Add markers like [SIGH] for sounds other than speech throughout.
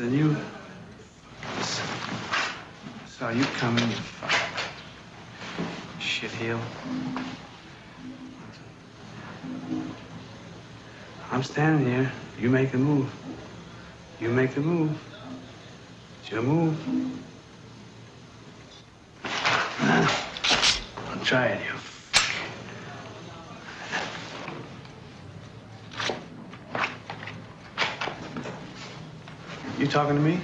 Than you. Saw you coming, you fuck. Shit heel. I'm standing here. You make the move. You make the move. It's your move. I'll try it, you. Talking to me?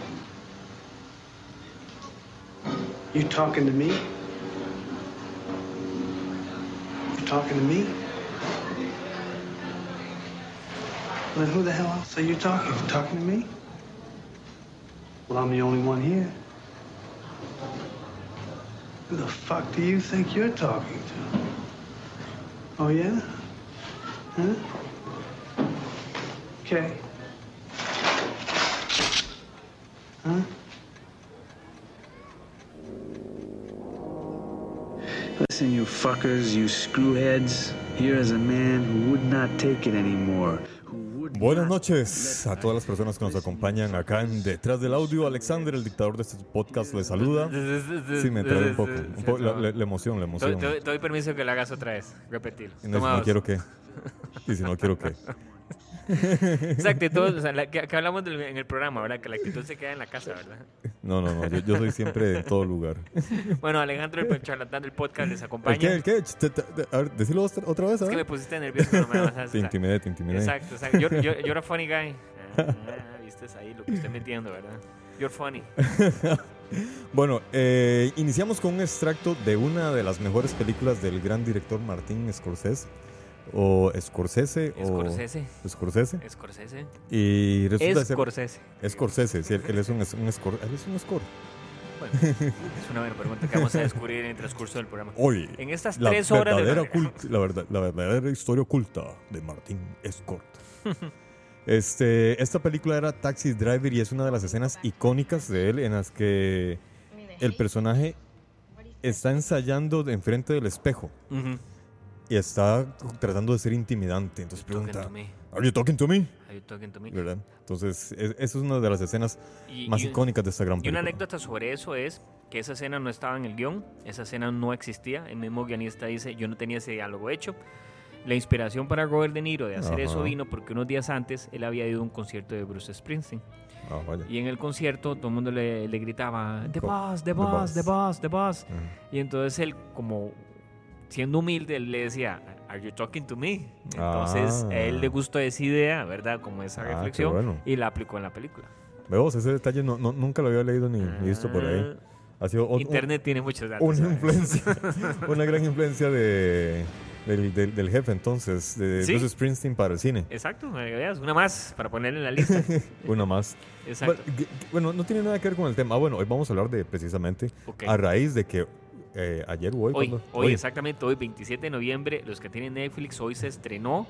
You talking to me? You talking to me? Well, then who the hell else are you talking? You talking to me? Well, I'm the only one here. Who the fuck do you think you're talking to? Oh, yeah? Huh? Okay. Huh? Listen, you fuckers, you screwheads. Here is a man who would not take it anymore. who would Buenas noches a todas las personas que nos acompañan acá en Detrás del Audio. Alexander, el dictador de este podcast, les saluda. Sí, me trae un poco. un po- la, la- la emoción, la emoción. te- doy permiso que lo hagas otra vez. Repetir. Y no, si no quiero que. Y si no quiero que. [LAUGHS] Exacto, y todo, o sea, la- que, que hablamos del- en el programa, ¿verdad? Que la actitud se queda en la casa, ¿verdad? No, no, no. Yo, yo soy siempre en todo lugar. [LAUGHS] Bueno, Alejandro, el charlatán del podcast, les ¿El acompaña. qué? ¿El qué? A ver, decilo otra vez, a Es que me ver. pusiste nervioso, no me vas a Te intimidé, te intimidé. Exacto, exacto. You're, you're- you're a funny guy. [LAUGHS] Ah, viste ahí lo que estoy metiendo, ¿verdad? You're funny. [LAUGHS] Bueno, eh, iniciamos con un extracto de una de las mejores películas del gran director Martín Scorsese. O Scorsese. Scorsese. O Scorsese. Scorsese. Y resulta ser. Scorsese. Scorsese, sí, él, es un, un score. Él es un score. Bueno, es una buena pregunta que vamos a descubrir en el transcurso del programa. Hoy, En estas la tres horas de la, verdad- la verdadera historia oculta de Martín Escort. [LAUGHS] este, esta película era Taxi Driver y es una de las escenas icónicas de él en las que el personaje está ensayando de enfrente del espejo Ujú. Y está tratando de ser intimidante. Entonces Talking pregunta. ¿Are you talking to me? Are you talking to me? ¿Verdad? Entonces, es- esa es una de las escenas Y- más y- icónicas de esta gran Y película. una anécdota sobre eso es que esa escena no estaba en el guion, esa escena no existía. El mismo guionista dice, yo no tenía ese diálogo hecho. La inspiración para Robert De Niro de hacer eso Ajá. vino porque unos días antes él había ido a un concierto de Bruce Springsteen. Ah, vaya. Y en el concierto todo el mundo le, le gritaba, The Co- Boss, The The Boss, The Boss". The Boss. Ajá. Y entonces él, como siendo humilde, él le decía, Are you talking to me? Entonces Ah. a él le gustó esa idea, ¿verdad? Como esa Ah, reflexión. bueno. Y la aplicó en la película. Vemos, ese detalle no, no- nunca lo había leído ni, ni visto por ahí. Ah, Ha sido ot- Internet tiene muchos datos. una influencia, [LAUGHS] una gran influencia de, del, del- del jefe entonces, de Sí. Bruce Springsteen para el cine. Exacto, una más para poner en la lista. [LAUGHS] Una más. Exacto. Bueno, no tiene nada que ver con el tema. Ah, bueno, hoy vamos a habar de precisamente Ok. a raíz de que eh, ayer o hoy. Hoy, ¿cuándo? hoy, exactamente, hoy, 27 de noviembre, los que tienen Netflix, hoy se estrenó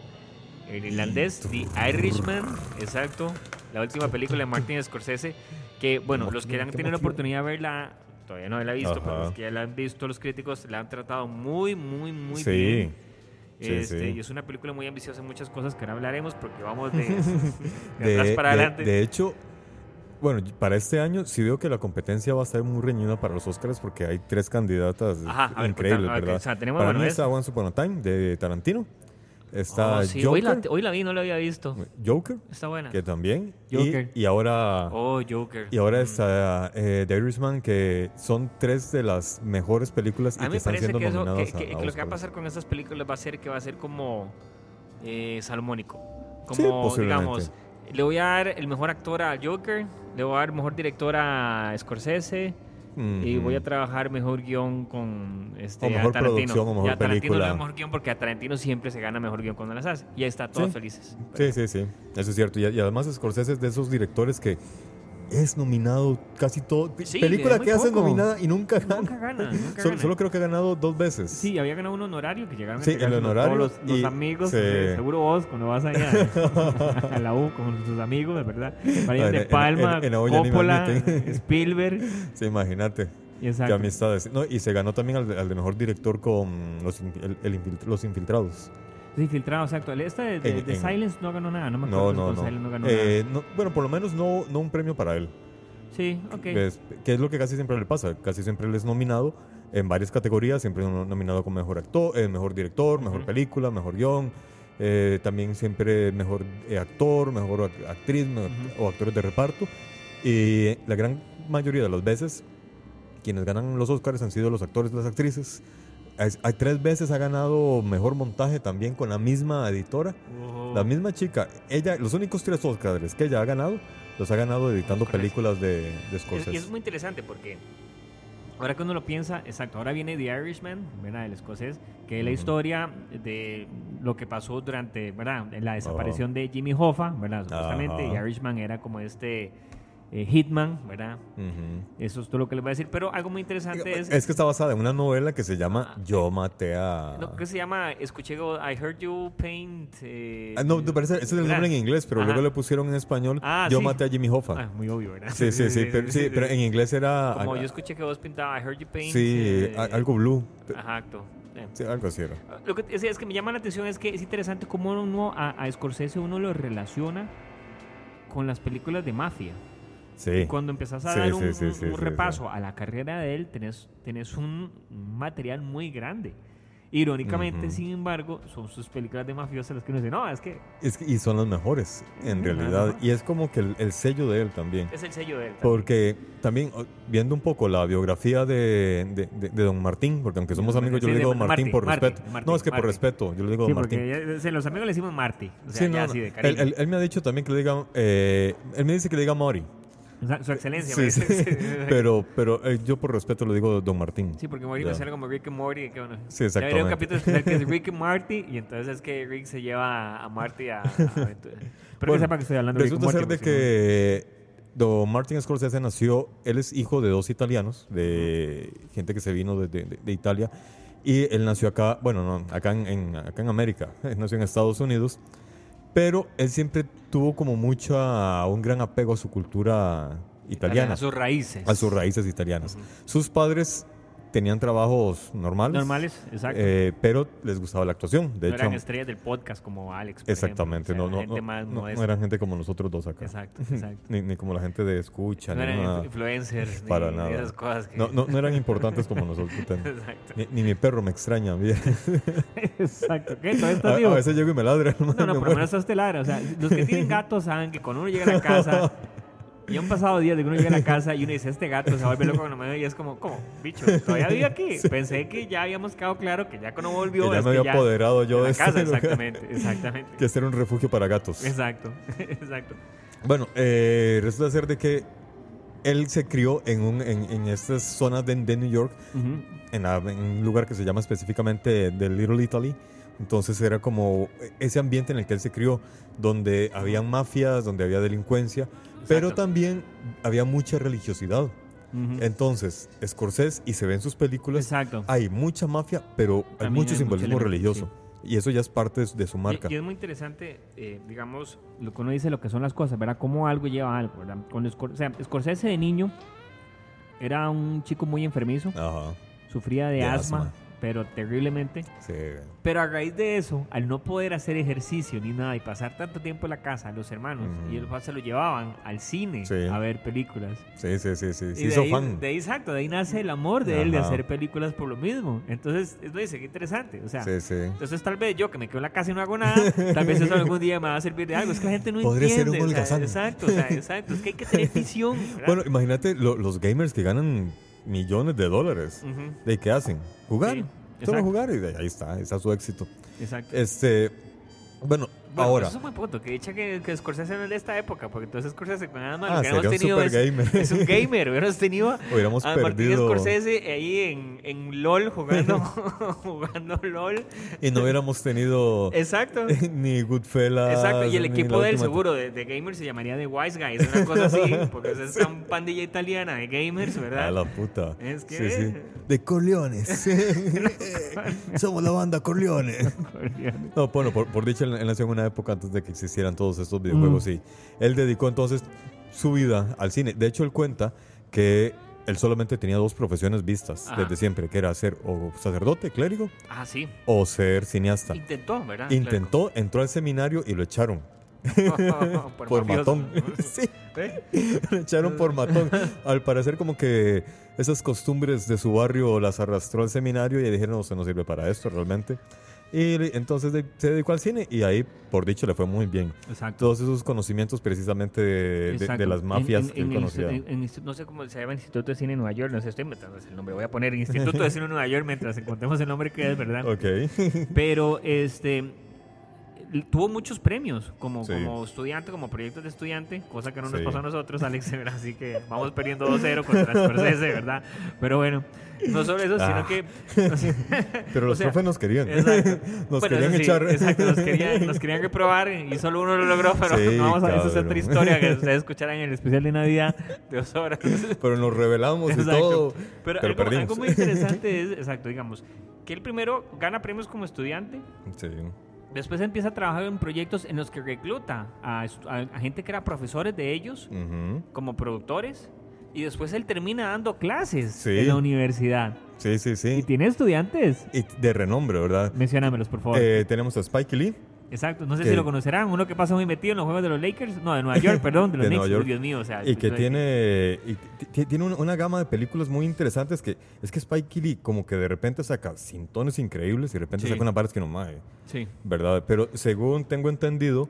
el irlandés The Irishman, exacto, la última película de Martin Scorsese, que, bueno, los que han tenido la oportunidad de verla, todavía no la he visto, pero Ajá. los que ya la han visto, los críticos, la han tratado muy, muy, muy Sí. bien. Sí, Este, sí. Y es una película muy ambiciosa en muchas cosas que ahora hablaremos porque vamos de, de [LAUGHS] De, atrás para de- adelante. de hecho, bueno, para este año sí veo que la competencia va a estar muy reñida para los Oscars porque hay tres candidatas Ajá, a ver, increíbles, ver, ¿verdad? o sea, tenemos, para mí es- está Once Upon a Time de Tarantino. Está Oh, sí, hoy, Joker, la, hoy la vi, no la había visto. Joker, Está buena. que también. y- Joker. Y, ahora, Oh, Joker. y ahora Mm. está eh, The Irishman, que son tres de las mejores películas y A mí que me están parece siendo que, eso, que, nominadas que- a- que a lo que va a Oscars. pasar con estas películas va a ser que va a ser como eh, salmónico. Sí, Como, posiblemente. digamos, le voy a dar el mejor actor a Joker, le voy a dar mejor director a Scorsese y voy a trabajar mejor guion con este, O mejor a Tarantino. producción o mejor y a Tarantino película. doy mejor guion porque a Tarantino siempre se gana mejor guion cuando las hace. Y ahí está, todos Sí. felices. Sí, sí, sí. Eso es cierto. Y, y además Scorsese es de esos directores que es nominado casi todo. Sí, película que hace nominada y nunca gana. Nunca gana, nunca Solo, gana. solo creo que ha ganado dos veces. Sí, había ganado un honorario que llegaron a Sí, entregárselo el a honorario todos los, los y- amigos. sí. eh, seguro vos, cuando vas allá a [LAUGHS] la U con tus amigos, ¿verdad? Brian En- De en- Palma, en- en me Coppola. Spielberg. Sí, imagínate. Qué Exacto. amistades. No, y se ganó también al, de- al de mejor director con Los, el- el los Infiltrados. Sí, filtrado, exacto. Este de, de- En- de en- Silence no ganó nada, no me acuerdo. no, no. con Silence no ganó Eh, no, Bueno, por lo menos no, no un premio para él. nada. Sí, ok. Que es lo que casi siempre le pasa. Casi siempre él es nominado en varias categorías. Siempre nominado como mejor actor, eh, mejor director, mejor película, mejor guion. eh, también siempre mejor eh, actor, mejor ac- actriz mejor- Ujú. o actores de reparto. Y la gran mayoría de las veces, quienes ganan los Oscars han sido los actores y las actrices. Hay, tres veces ha ganado mejor montaje también con la misma editora. La misma chica, ella, los únicos tres Oscars que ella ha ganado, los ha ganado editando Correcto. películas de, de Scorsese. y es muy interesante porque ahora que uno lo piensa, exacto, ahora viene The Irishman, ¿verdad? El escocés, que es la historia de lo que pasó durante, ¿verdad? La desaparición de Jimmy Hoffa, ¿verdad? Supuestamente. The Irishman era como este eh, hitman, ¿verdad? Eso es todo lo que les voy a decir. Pero algo muy interesante es... Es que está basada en una novela que se llama Ah. Yo maté a... No, ¿Qué se llama? Escuché I Heard You Paint... eh, Ah, no, te parece, ese es el ¿verdad? nombre en inglés, pero Ajá. luego le pusieron en español Ah, Yo sí. maté a Jimmy Hoffa. Ah, muy obvio, ¿verdad? sí, sí, sí, pero, sí, pero en inglés era... Como ah, yo escuché que vos pintabas I Heard You Paint... Sí, eh, algo blue. Exacto. Eh. Sí, algo así era. Lo que es, es que me llama la atención es que es interesante cómo uno a, a Scorsese uno lo relaciona con las películas de mafia. Sí. Cuando empezás a Sí, dar un, sí, un- un repaso a la carrera de él, tenés, tenés un material muy grande. Irónicamente, Ujú. sin embargo, son sus películas de mafiosos las que uno dice, no, es que Es que- y son las mejores, en realidad. Y es como que el, el sello de él también. es el sello de él. también. Porque también, viendo un poco la biografía de, de, de- de Don Martín, porque aunque somos Sí, amigos, yo sí, le digo Martín, Martín, por Martín, respeto. Martín, no, es que por respeto, yo le digo Sí, Don porque Martín. ya- se- los amigos le decimos Marty. O sea, Sí, ya no, así no. de Él, él- él me ha dicho también que le diga, eh, él me dice que le diga Mori. Su excelencia. Sí, [LAUGHS] sí. Pero, pero eh, yo por respeto le digo Don Martín. Sí, porque Morty Ya. me sale como Rick and Morty. Que, bueno, Sí, ya habría un exactamente. capítulo especial que es Rick and Marty y entonces es que Rick se lleva a Marty a, a aventura. Pero Bueno, que sepa que estoy hablando de Rick Resulta ser de que Don Martin Scorsese nació, él es hijo de dos italianos, de gente que se vino de- de- de Italia, y él nació acá, bueno, no, acá en, en- acá en América, él [LAUGHS] nació en Estados Unidos, pero él siempre tuvo como mucho, a- un gran apego a su cultura italiana, A sus raíces. a sus raíces italianas. Sus padres tenían trabajos normales, Normales, exacto. eh, pero les gustaba la actuación. De no hecho, eran estrellas del podcast como Alex. por exactamente, ejemplo. O sea, no, no, gente no, más no- modesta. no eran gente como nosotros dos acá. Exacto, [LAUGHS] exacto. Ni, ni como la gente de escucha, No ni eran nada. influencers. [LAUGHS] Para ni nada. esas cosas que... No, no, no eran importantes como [LAUGHS] nosotros. Exacto. Ni, ni mi perro me extraña. Exacto. ¿Qué? ¿Todavía A, a veces llego y me ladra. No, no, por lo menos estás telar. O sea, los que tienen gatos saben que cuando uno llega a la casa... Y han pasado días de que uno llega a la casa y uno dice, este gato se vuelve loco cuando me ve y es como, ¿cómo? Bicho, todavía vive aquí. [LAUGHS] Pensé que ya habíamos quedado claro que ya cuando volvió Que ya es me que había ya- apoderado yo de la casa, lugar. exactamente, exactamente. Que este era un refugio para gatos. Exacto, [LAUGHS] exacto. Bueno, eh, resulta ser de que él se crió en, un, en, en estas zonas de, de New York, Ujú. en, la- en un lugar que se llama específicamente de Little Italy. Entonces era como ese ambiente en el que él se crió, donde había mafias, donde había delincuencia, pero también había mucha religiosidad. Ujú. Entonces, Scorsese, y se ve en sus películas, Exacto. hay mucha mafia, pero hay También mucho hay simbolismo mucho religioso. Y eso ya es parte de, de su marca. Y, y es muy interesante, eh, digamos, lo que uno dice, lo que son las cosas, ¿verdad? Cómo algo lleva a algo, ¿verdad? Cuando Scor- o sea, Scorsese de niño era un chico muy enfermizo, Ajá, sufría de, De asma, asma. Pero terriblemente. sí. Pero a raíz de eso, al no poder hacer ejercicio ni nada y pasar tanto tiempo en la casa, los hermanos y el papá se lo llevaban al cine Sí. a ver películas. Sí, sí, sí, sí. Y de hizo ahí, fan. de ahí, exacto, de ahí nace el amor de él de hacer películas por lo mismo. Entonces, eso dice, qué interesante. O sea, Sí, sí. entonces tal vez yo que me quedo en la casa y no hago nada, tal vez eso algún día me va a servir de algo. Es que la gente no Podría ser entiende. un o sea, exacto, o sea, exacto. Es que hay que tener visión. [LAUGHS] ¿verdad? Bueno, imagínate lo- los gamers que ganan millones de dólares. ¿De qué hacen? Jugar. Sí, Solo jugar y de ahí está, ahí está su éxito. exacto. Este, bueno, Bueno, ahora. Eso es un buen punto. Que dicha que, que Scorsese no es de esta época. Porque entonces Scorsese con nada más Ah, lo que hemos tenido es, gamer. es un gamer. Hubiéramos tenido [LAUGHS] Hubiéramos a Martín perdido Scorsese ahí en, en LOL jugando, [LAUGHS] [LAUGHS] jugando LOL. y no hubiéramos tenido Exacto. ni Goodfellas. Exacto, y el equipo la de él última- seguro de, de gamers se llamaría The Wise Guys, una cosa así, porque es esta pandilla italiana de gamers, A ¿verdad? la puta. Es que- Sí, sí. De Corleones. Somos la banda Corleones. No, bueno, por, por dicho, él él nació en una época antes de que existieran todos estos videojuegos y él dedicó entonces su vida al cine. De hecho, él cuenta que él solamente tenía dos profesiones vistas Ajá. desde siempre, que era ser o sacerdote, clérigo, Ah, sí. o ser cineasta. Intentó, ¿verdad? Intentó, entró al seminario y lo echaron. [LAUGHS] Por, por matón. [LAUGHS] sí, ¿Eh? [LAUGHS] lo echaron por matón. Al parecer como que esas costumbres de su barrio las arrastró al seminario y dijeron, no, se no sirve para esto realmente. Y entonces se dedicó al cine y ahí, por dicho, le fue muy bien. Exacto. Todos esos conocimientos precisamente de, de- Exacto. de las mafias En- en- en el no sé cómo se llama Instituto de Cine en Nueva York, no sé, estoy inventando el nombre, voy a poner Instituto de Cine en Nueva York mientras encontremos el nombre que es, ¿verdad? Ok. [LAUGHS] Pero este tuvo muchos premios como, Sí. como estudiante, como proyectos de estudiante, cosa que no nos Sí. pasó a nosotros, Alex, ¿verdad? así que vamos perdiendo 2-0 contra Scorsese, ¿verdad? Pero bueno, no solo eso, Ah. sino que... [LAUGHS] Pero los sea, profes nos querían. Exacto. [LAUGHS] nos Bueno, querían sí, echar. Exacto, nos querían, [LAUGHS] nos querían reprobar y solo uno lo logró, pero no vamos a ver, eso es otra historia que ustedes escucharán en el especial de Navidad de dos horas. Pero nos revelamos y Exacto. todo. Pero, Pero algo, algo muy interesante es, exacto, digamos, que él primero gana premios como estudiante, Sí. Después empieza a trabajar en proyectos en los que recluta a, estu- a- a gente que era profesores de ellos como productores y después él termina dando clases Sí. en la universidad. Sí, sí, Y sí. tiene estudiantes. Y de renombre, ¿verdad? Menciónamelos, por favor. Eh, tenemos a Spike Lee. Exacto, no sé que- si lo conocerán. Uno que pasa muy metido en los juegos de los Lakers. No, de Nueva York, perdón, de [LAUGHS] los De Knicks. Nueva York. Dios mío, o sea. Y que tiene, y tiene una, una gama de películas muy interesantes que es que Spike Lee como que de repente saca cintones increíbles y de repente Sí. saca unas barras que no mae, Sí. ¿verdad? Pero según tengo entendido,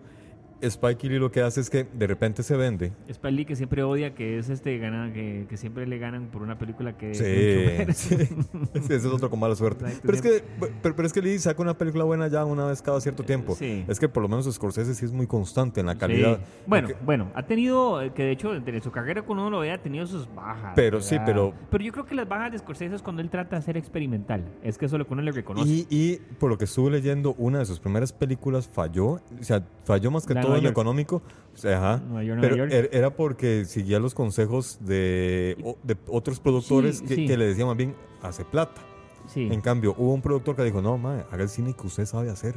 Spike Lee lo que hace es que de repente se vende. Spike Lee que siempre odia que es este gana, que, que siempre le ganan por una película que Sí, [LAUGHS] sí. Ese es otro con mala suerte. Exacto, Pero es, que, pero, pero es que Lee saca una película buena ya una vez cada cierto tiempo. sí. Es que por lo menos Scorsese sí es muy constante en la calidad. Sí. Bueno, Porque- bueno, ha tenido, eh, que de hecho, entre su carrera con uno lo ve, ha tenido sus bajas. Pero sí, pero- Pero yo creo que las bajas de Scorsese es cuando él trata de ser experimental. Es que eso es lo que uno le reconoce. Y, y por lo que estuve leyendo, una de sus primeras películas falló, o sea, falló más que La todo en lo económico, ajá, Nueva York, pero Nueva York. er- era porque seguía los consejos de, de otros productores Sí, que, sí. que le decían más bien, hace plata. sí. En cambio, hubo un productor que dijo, no, mae, haga el cine que usted sabe hacer.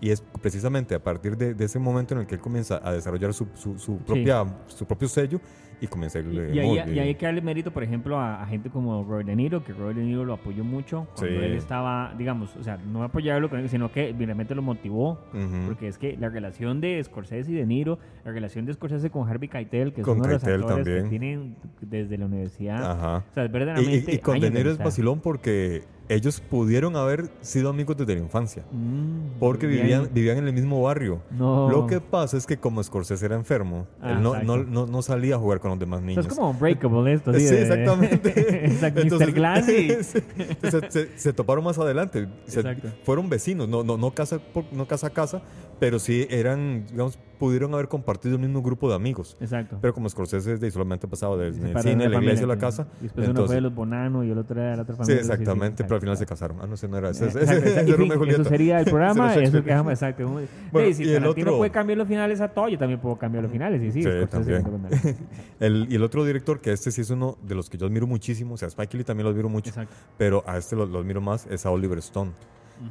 Y es precisamente a partir de, de ese momento en el que él comienza a desarrollar su, su, su propia, su propio sello y comienza a Y, y muy hay que darle mérito, por ejemplo, a, a gente como Robert De Niro, que Robert De Niro lo apoyó mucho cuando Sí. él estaba, digamos, o sea, no apoyarlo, con él, sino que realmente lo motivó. Porque es que la relación de Scorsese y De Niro, la relación de Scorsese con Harvey Keitel, que es Con uno de los Keitel actores que tienen desde la universidad. Ajá. O sea, es Y, verdaderamente. y- con De Niro es vacilón porque ellos pudieron haber sido amigos desde la infancia. Mm, Porque vivían, vivían en el mismo barrio. No. Lo que pasa es que como Scorsese era enfermo, Ah, él no, no, no, no salía a jugar con los demás niños. es como Unbreakable esto, ¿sí? Exactamente. [LAUGHS] Exacto, Mr. Entonces, Glass y- [LAUGHS] se, se- se toparon más adelante. Se- fueron vecinos, no, no, no, casa, por- no casa a casa, Pero sí eran, digamos, pudieron haber compartido el mismo grupo de amigos. Exacto. Pero como Scorsese de, solamente pasado del cine, de la familia, iglesia, la casa. y Después uno fue entonces- de los Bonano y el otro era de la otra Sí, familia. exactamente, pero al final se casaron. Ah, no sé, no era ese. Y fin. Eso sería el [LAUGHS] programa. Eso, exacto. Bueno, Bueno, si y el otro- puede cambiar los finales a todo, yo también puedo cambiar los finales. Y sí, Sí, también. [LAUGHS] El, y el otro director, que este sí es uno de los que yo admiro muchísimo, o sea, Spike Lee también lo admiro mucho, Exacto. pero a este lo, lo admiro más, es a Oliver Stone.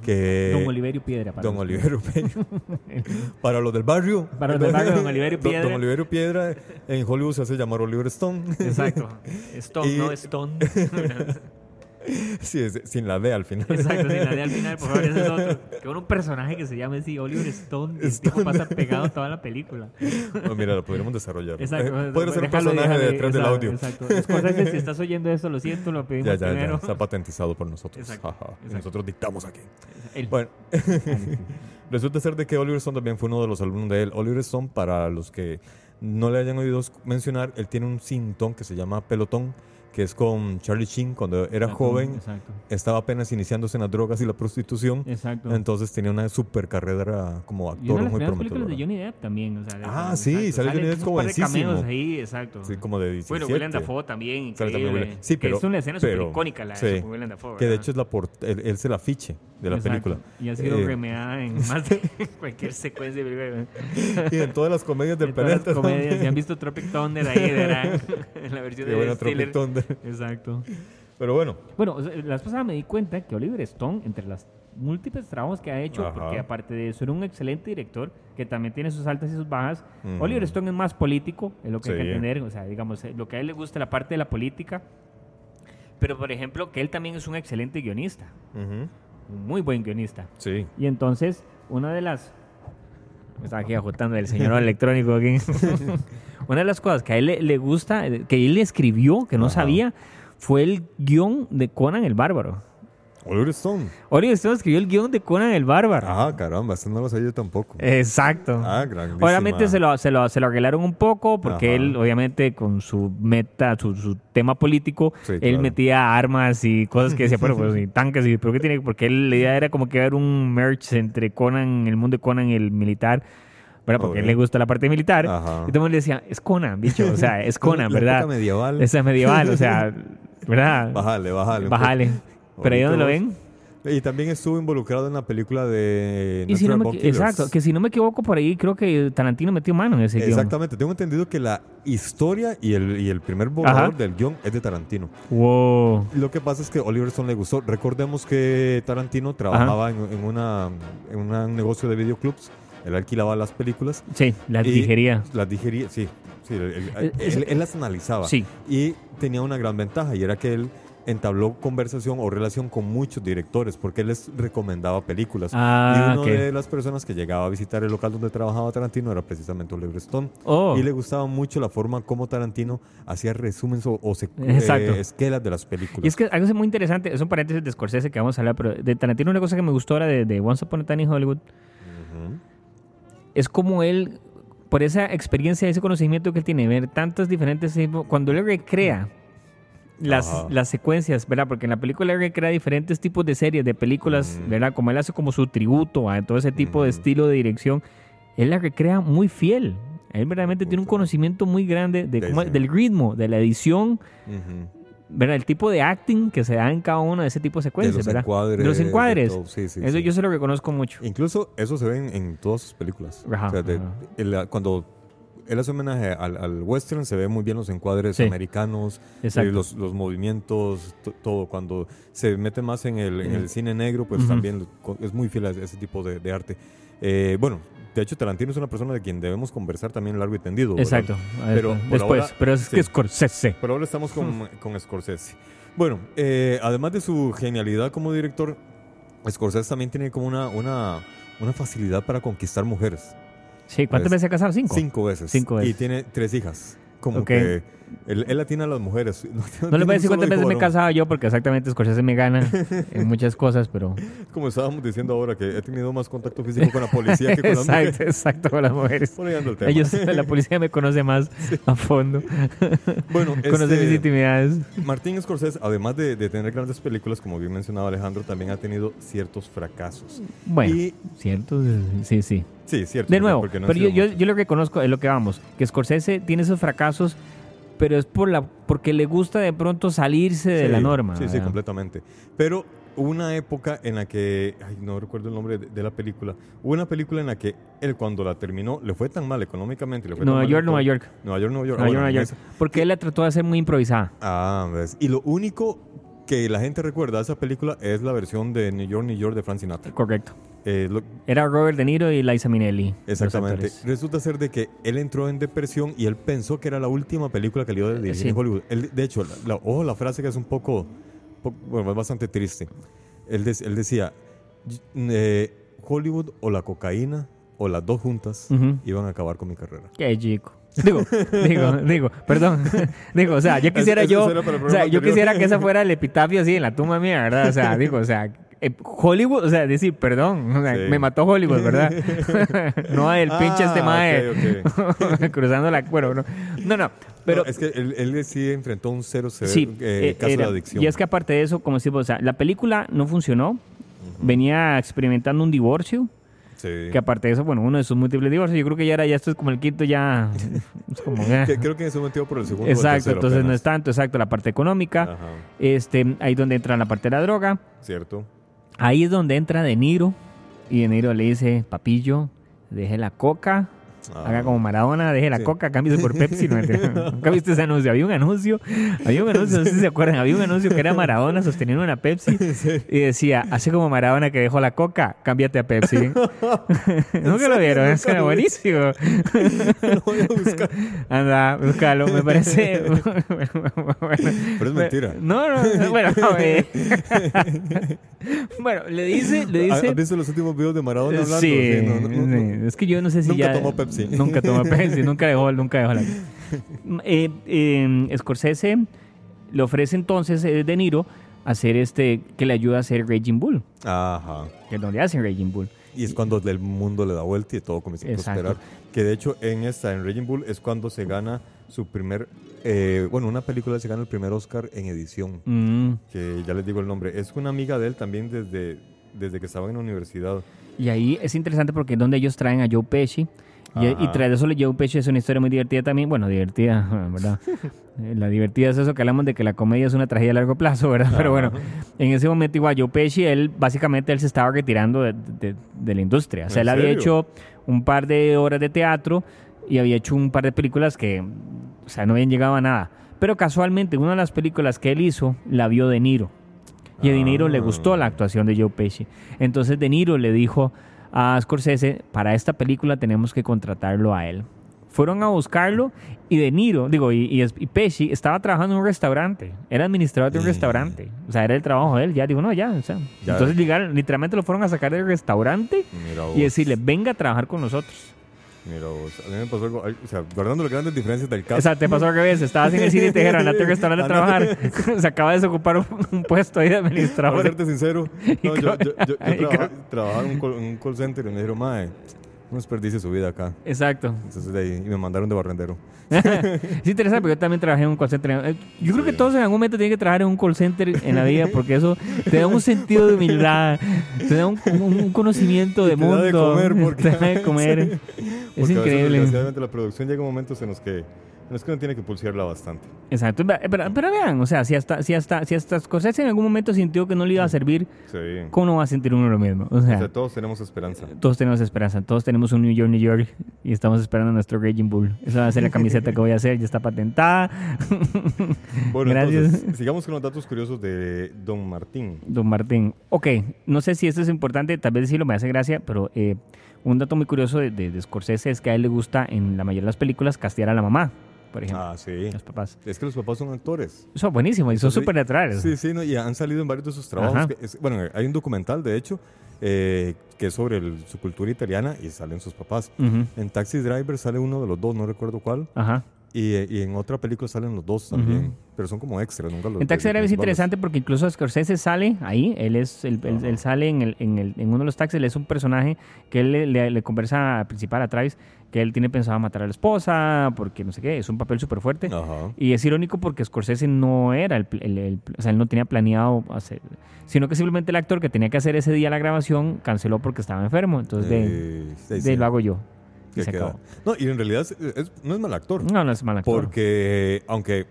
Que Don Oliverio Piedra. para Don Oliverio Piedra. [LAUGHS] para los del barrio. Para los del barrio, Don Oliverio Don- Piedra. Don Oliverio Piedra en Hollywood se hace llamar Oliver Stone. Exacto. [LAUGHS] Stone, Y- no Stone. [LAUGHS] sí, es- sin la D al final. Exacto, sin la D al [LAUGHS] final, por favor, ese es otro. Que un personaje que se llame así, Oliver Stone, y el tipo pasa pegado toda la película. [LAUGHS] Oh, mira, lo podríamos desarrollar. Exacto. Eh, Podría ser un personaje déjalo, detrás del exacto, audio. Exacto. Scorsese, si estás oyendo esto, lo siento, lo pedimos Ya, ya, ya. primero. Está patentizado por nosotros. Exacto, exacto. Nosotros dictamos aquí. Él. Bueno, [LAUGHS] resulta ser de que Oliver Stone también fue uno de los alumnos de él. Oliver Stone, para los que no le hayan oído mencionar, él tiene un cintón que se llama Pelotón, que es con Charlie Sheen cuando era Exacto, joven. Exacto. Estaba apenas iniciándose en las drogas y la prostitución. Exacto. Entonces tenía una super carrera como y una actor de las muy primeras películas de prometedora. Johnny Depp también. O sea, de- Ah, de- sí, sale Johnny Depp de jovencísimo. cameos ahí, exacto. Sí, como de 17. Bueno, Willem Dafoe también, Sale también sí, que pero- es una escena súper icónica la sí. de Willem Dafoe. Que de hecho es la él, él es el afiche de la Exacto. película. Y ha sido Eh, remeada en [LAUGHS] más de [LAUGHS] cualquier secuencia de película. y en todas las comedias del En todas las planeta. comedias. Si han visto Tropic Thunder ahí, verán. en [LAUGHS] la versión de Stiller. Tropic Thunder. [LAUGHS] Exacto. Pero bueno, Bueno, la pasada me di cuenta que Oliver Stone, entre las múltiples trabajos que ha hecho, Ajá. porque aparte de ser un excelente director, que también tiene sus altas y sus bajas. Oliver Stone es más político, es lo que hay que Sí. entender, o sea, digamos, eh, lo que a él le gusta la parte de la política, pero por ejemplo, que él también es un excelente guionista, ujú, un muy buen guionista. sí. Y entonces, una de las... Me estaba aquí ajustando el señor [LAUGHS] electrónico aquí. [LAUGHS] una de las cosas que a él le, le gusta, eh, que él escribió, que no Ajá. sabía, fue el guion de Conan el Bárbaro. Oliver Stone. Oliver Stone escribió el guion de Conan el Bárbaro. Ah, caramba, esto no lo sabía yo tampoco. Exacto. Ah, grandísima. Obviamente se lo, se, lo, se lo arreglaron un poco porque Ajá. él, obviamente, con su meta, su, su tema político, Sí, él claro. metía armas y cosas que decía, bueno, pues y tanques y, ¿pero qué tiene? Porque él, la idea era como que haber un merch entre Conan, el mundo de Conan y el militar, ¿verdad? Porque a él le gusta la parte militar. Ajá. Y todo el mundo le decía, es Conan, bicho, o sea, es [LAUGHS] Conan, La ¿verdad? época medieval. Esa es medieval, o sea, [LAUGHS] ¿verdad? Bájale, bájale. Bájale. Pero ahí donde lo ven. Y también estuvo involucrado en la película de Y si no me, exacto, que si no me equivoco por ahí, creo que Tarantino metió mano en ese guion. Exactamente, tengo entendido que la historia y el, y el primer borrador Ajá. del guion es de Tarantino. Wow. Lo que pasa es que Oliver Stone le gustó. Recordemos que Tarantino trabajaba en, en una, en un negocio de videoclubs. Él alquilaba las películas. Sí, la y digería. Las digería, sí. sí, él, él- Eh, él- él las analizaba. Sí. Y tenía una gran ventaja y era que él entabló conversación o relación con muchos directores porque él les recomendaba películas. Ah, y una de las personas que llegaba a visitar el local donde trabajaba Tarantino era precisamente Oliver Stone. Oh. Y le gustaba mucho la forma como Tarantino hacía resúmenes o, o eh, esquelas de las películas. Y es que algo muy interesante, es un paréntesis de Scorsese que vamos a hablar, pero de Tarantino una cosa que me gustó ahora de, de Once Upon a Time in Hollywood Ujú. Es como él, por esa experiencia, ese conocimiento que él tiene, ver tantas diferentes, cuando él recrea las, Ajá. las secuencias, ¿verdad? Porque en la película él recrea diferentes tipos de series, de películas, Ujú. ¿verdad? Como él hace como su tributo a todo ese tipo de Ujú. estilo de dirección, él la recrea muy fiel. Él verdaderamente tiene un conocimiento muy grande de cómo- del ritmo, de la edición. ¿Verdad? El tipo de acting que se da en cada uno de ese tipo de De secuencias, los ¿verdad? encuadres. de los de encuadres. todo. Sí, sí, Eso sí. yo se lo reconozco mucho. Incluso eso se ve en, en todas sus películas. Ajá, O sea, de- ajá. el- cuando él hace homenaje al, al western, se ve muy bien los encuadres Sí. americanos, Exacto. eh, los, los movimientos, to- todo. Cuando se mete más en el, en Ujú. el cine negro, pues también es muy fiel a ese tipo de, de arte. Eh, bueno, de hecho, Tarantino es una persona de quien debemos conversar también largo y tendido. ¿verdad? Exacto. Pero Después, ahora- pero es sí. que Scorsese. Pero ahora estamos con, con Scorsese. Bueno, eh, además de su genialidad como director, Scorsese también tiene como una, una, una facilidad para conquistar mujeres. Sí, ¿cuántas veces se ha casado? Cinco. Cinco veces. Cinco Y veces. tiene tres hijas. Como que Él, él atina a las mujeres. [LAUGHS] No tiene le voy a decir cuántas veces me he casado yo, porque exactamente Scorsese me gana [LAUGHS] en muchas cosas, pero... [LAUGHS] Como estábamos diciendo ahora, que he tenido más contacto físico con la policía que con las exacto, mujeres. exacto, con las mujeres. El tema. Ellos, la policía me conoce más a fondo. bueno, Conoce este, mis intimidades. Martín Scorsese, además de, de tener grandes películas, como bien mencionaba Alejandro, también ha tenido ciertos fracasos. Bueno, Y- cierto, sí, sí. Sí, cierto. De nuevo, no pero yo, yo, yo lo que conozco es lo que vamos, que Scorsese tiene esos fracasos, pero es por la porque le gusta de pronto salirse de Sí, la norma. Sí, sí, completamente. Pero hubo una época en la que, ay, no recuerdo el nombre de, de la película, hubo una película en la que él cuando la terminó le fue tan mal económicamente. Le fue Nueva mal York, todo. Nueva York. Nueva York, Nueva York. Nueva ah, York, Nueva York. Porque él la trató de hacer muy improvisada. Ah, ves. Y lo único que la gente recuerda de esa película es la versión de New York, New York de Frank Sinatra. Correcto. Eh, lo- Era Robert De Niro y Liza Minnelli. Exactamente. Resulta ser de que él entró en depresión y él pensó que era la última película que le iba a dirigir sí. en Hollywood. Él, de hecho, la, la- ojo la frase que es un poco, po- bueno, es bastante triste. Él, des- él decía, "Y- eh, Hollywood o la cocaína o las dos juntas Ujú. iban a acabar con mi carrera. Qué chico. Digo, digo, [LAUGHS] digo, perdón. [LAUGHS] Digo, o sea, yo quisiera eso yo. O sea, yo quisiera que esa [LAUGHS] fuera el epitafio así en la tumba mía, ¿verdad? O sea, digo, o sea, eh, Hollywood, o sea, decir, perdón, o sea, Sí. me mató Hollywood, ¿verdad? [LAUGHS] no el pinche este Ah, mae [LAUGHS] cruzando la. Bueno, no. No, no. Pero No, es que él, él sí enfrentó un cero severo sí, eh, eh, caso era- de adicción. Y es que aparte de eso, como decimos, o sea, la película no funcionó. Venía experimentando un divorcio. Sí. Que aparte de eso, bueno, uno de sus múltiples divorcios, yo creo que ya era, ya esto es como el quinto, ya. [LAUGHS] Es como. eh. Creo que en ese momento iba por el segundo el Exacto, entonces no es tanto, exacto, la parte económica, Ajá, este, ahí donde entra la parte de la droga, cierto. Ahí es donde entra De Niro, y De Niro le dice, papillo, deje la coca, Ah. haga como Maradona, deje la Sí. coca, cámbiese por Pepsi. ¿no? [LAUGHS] ¿Nunca viste ese anuncio? Había un anuncio, había un anuncio, no sé si se acuerdan, había un anuncio que era Maradona sosteniendo una Pepsi, [LAUGHS] y decía, así como Maradona que dejó la coca, cámbiate a Pepsi. [LAUGHS] Nunca lo vieron, es que era buenísimo. Lo voy a buscar. Anda, búscalo, me parece. Pero es mentira. No, no, no, bueno, bueno, le dice, le ¿Has dice. visto los últimos videos de Maradona hablando? Sí, no, no, no, sí, no. es que yo no sé si Nunca ya. tomó Pepsi. [LAUGHS] Nunca tomó Pepsi, nunca dejó, nunca dejó la. [LAUGHS] Eh, eh, Scorsese le ofrece entonces eh, De Niro hacer este, que le ayuda a hacer Raging Bull, Ajá. que es donde hacen Raging Bull. Y es cuando el mundo le da vuelta y todo comienza a prosperar. Que de hecho en esta, en Raging Bull, es cuando se gana su primer, eh, bueno, una película se gana el primer Oscar en edición, Mm, que ya les digo el nombre. Es una amiga de él también desde, desde que estaba en la universidad. Y ahí es interesante porque es donde ellos traen a Joe Pesci. Y, Ajá. y tras eso, Joe Pesci es una historia muy divertida también. Bueno, divertida, [LAUGHS] ¿verdad? Eh, la divertida es eso que hablamos de que la comedia es una tragedia a largo plazo, [LAUGHS] ¿verdad? Pero bueno, en ese momento igual Joe Pesci, él básicamente él se estaba retirando de, de- de la industria. O sea, ¿En él había serio? hecho un par de horas de teatro y había hecho un par de películas que, o sea, no habían llegado a nada. Pero casualmente, una de las películas que él hizo la vio De Niro. Y a De Niro le Ah. gustó la actuación de Joe Pesci. Entonces De Niro le dijo a Scorsese, para esta película tenemos que contratarlo a él. Fueron a buscarlo y De Niro, digo, y, y, y Pesci estaba trabajando en un restaurante. Era administrador de un restaurante. O sea, era el trabajo de él. Ya digo, no, ya. o sea. Ya. Entonces llegaron, literalmente lo fueron a sacar del restaurante y decirle, venga a trabajar con nosotros. Mira vos. A mí me pasó algo, o sea, guardando las grandes diferencias del caso. O sea, te pasó al revés. Estabas en el cine y te dijeron, andate al restaurante a trabajar. [LAUGHS] Se acaba de desocupar un, un puesto ahí de Para administrador. serte sincero, [LAUGHS] no, yo, yo, yo, yo trabajaba en un call, en un call center y me dijeron, mae, no desperdicie su vida acá. Exacto. Entonces de ahí, y me mandaron de barrendero. [LAUGHS] es interesante porque yo también trabajé en un call center. Eh, Yo creo que todos en algún momento tienen que trabajar en un call center en la vida porque eso te da un sentido de humildad, te da un, un- un conocimiento de te da mundo. de comer porque- [LAUGHS] te da de comer. [LAUGHS] Es Porque a veces, increíble. desgraciadamente, la producción llega momentos en los que, en los que uno tiene que pulsearla bastante. Exacto. Pero, pero- pero vean, o sea, si hasta, si hasta, si hasta Scorsese en algún momento sintió que no le iba a servir, Sí. ¿cómo no va a sentir uno lo mismo? O O sea, todos tenemos esperanza. todos tenemos esperanza, todos tenemos un New York, New York y estamos esperando nuestro Raging Bull. Esa va a ser la camiseta que voy a hacer, ya está patentada. [LAUGHS] Bueno, Gracias. entonces, sigamos con los datos curiosos de Don Martín. Don Martín. Ok, no sé si esto es importante, tal vez decirlo me hace gracia, pero eh, un dato muy curioso de, de, de Scorsese es que a él le gusta en la mayoría de las películas castear a la mamá, por ejemplo, Ah, sí. los papás. Es que los papás son actores. Eso es buenísimo y son súper naturales. Sí, sí, no, y han salido en varios de sus trabajos. Que es- bueno, hay un documental, de hecho, eh, que es sobre el- su cultura italiana y salen sus papás. Ujú, En Taxi Driver sale uno de los dos, no recuerdo cuál. Ajá. Y, y en otra película salen los dos también, Ujú. pero son como extras, nunca los En Taxi Driver es interesante porque incluso Scorsese sale ahí, él es él, él- Ajá. él sale en, el- en, el- en uno de los taxis, él es un personaje que él le, le- le conversa al principal a Travis que él tiene pensado matar a la esposa porque no sé qué, es un papel súper fuerte. Ajá. Y es irónico porque Scorsese no era el, pl- el- el- o sea, él no tenía planeado hacer, sino que simplemente el actor que tenía que hacer ese día la grabación canceló porque estaba enfermo, entonces de, Eh, lo hago yo. Y Que se acabó. No, y en realidad es- es- no es mal actor. No, no es mal actor. Porque aunque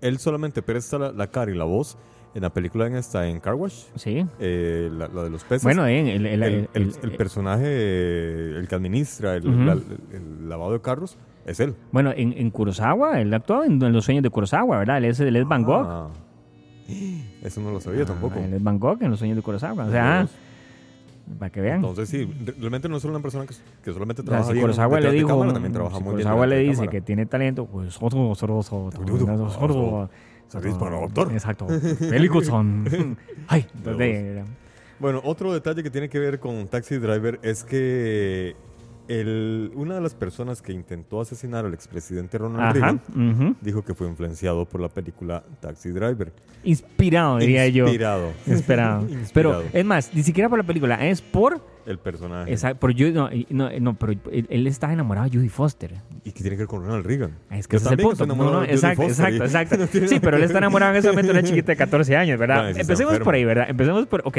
él solamente presta la, la cara y la voz en la película en esta, en Car Wash, Sí. eh, la, la de los peces. Bueno, eh, el, el- el, el- personaje, el que administra el, Ujú. la- el- lavado de carros, es él. bueno, en, en Kurosawa, él actuó en, en Los Sueños de Kurosawa, ¿verdad? Él es, él es Van Gogh. Ah. [GASPS] Eso no lo sabía tampoco. Ah, él es Van Gogh en Los Sueños de Kurosawa. O sea, para que vean. Entonces sí, re- realmente no es solo una persona que, que solamente O sea, trabaja bien Kurosawa le dijo, cámara, también trabaja si muy bien le dice cámara. que tiene talento, pues otro, otro, otro, otro, Servicio para doctor. Exacto. [LAUGHS] Son. [LAUGHS] Ay, de- Bueno, otro detalle que tiene que ver con Taxi Driver es que el, una de las personas que intentó asesinar al expresidente Ronald Ajá. Reagan dijo que fue influenciado por la película Taxi Driver. Inspirado, diría yo. Inspirado. [LAUGHS] Inspirado. Pero es más, ni siquiera por la película, es por. El personaje. Esa, por Judy- no, no, no, pero él, él estaba enamorado de Judy Foster. ¿Y qué tiene que ver con Ronald Reagan? Es que Yo ese es el punto. No, no, exacto, Foster exacto, exacto. [LAUGHS] tiene Sí, pero él está enamorado en ese momento de una chiquita de 14 años, ¿verdad? Está Empecemos por ahí, ¿verdad? Empecemos por. Ok,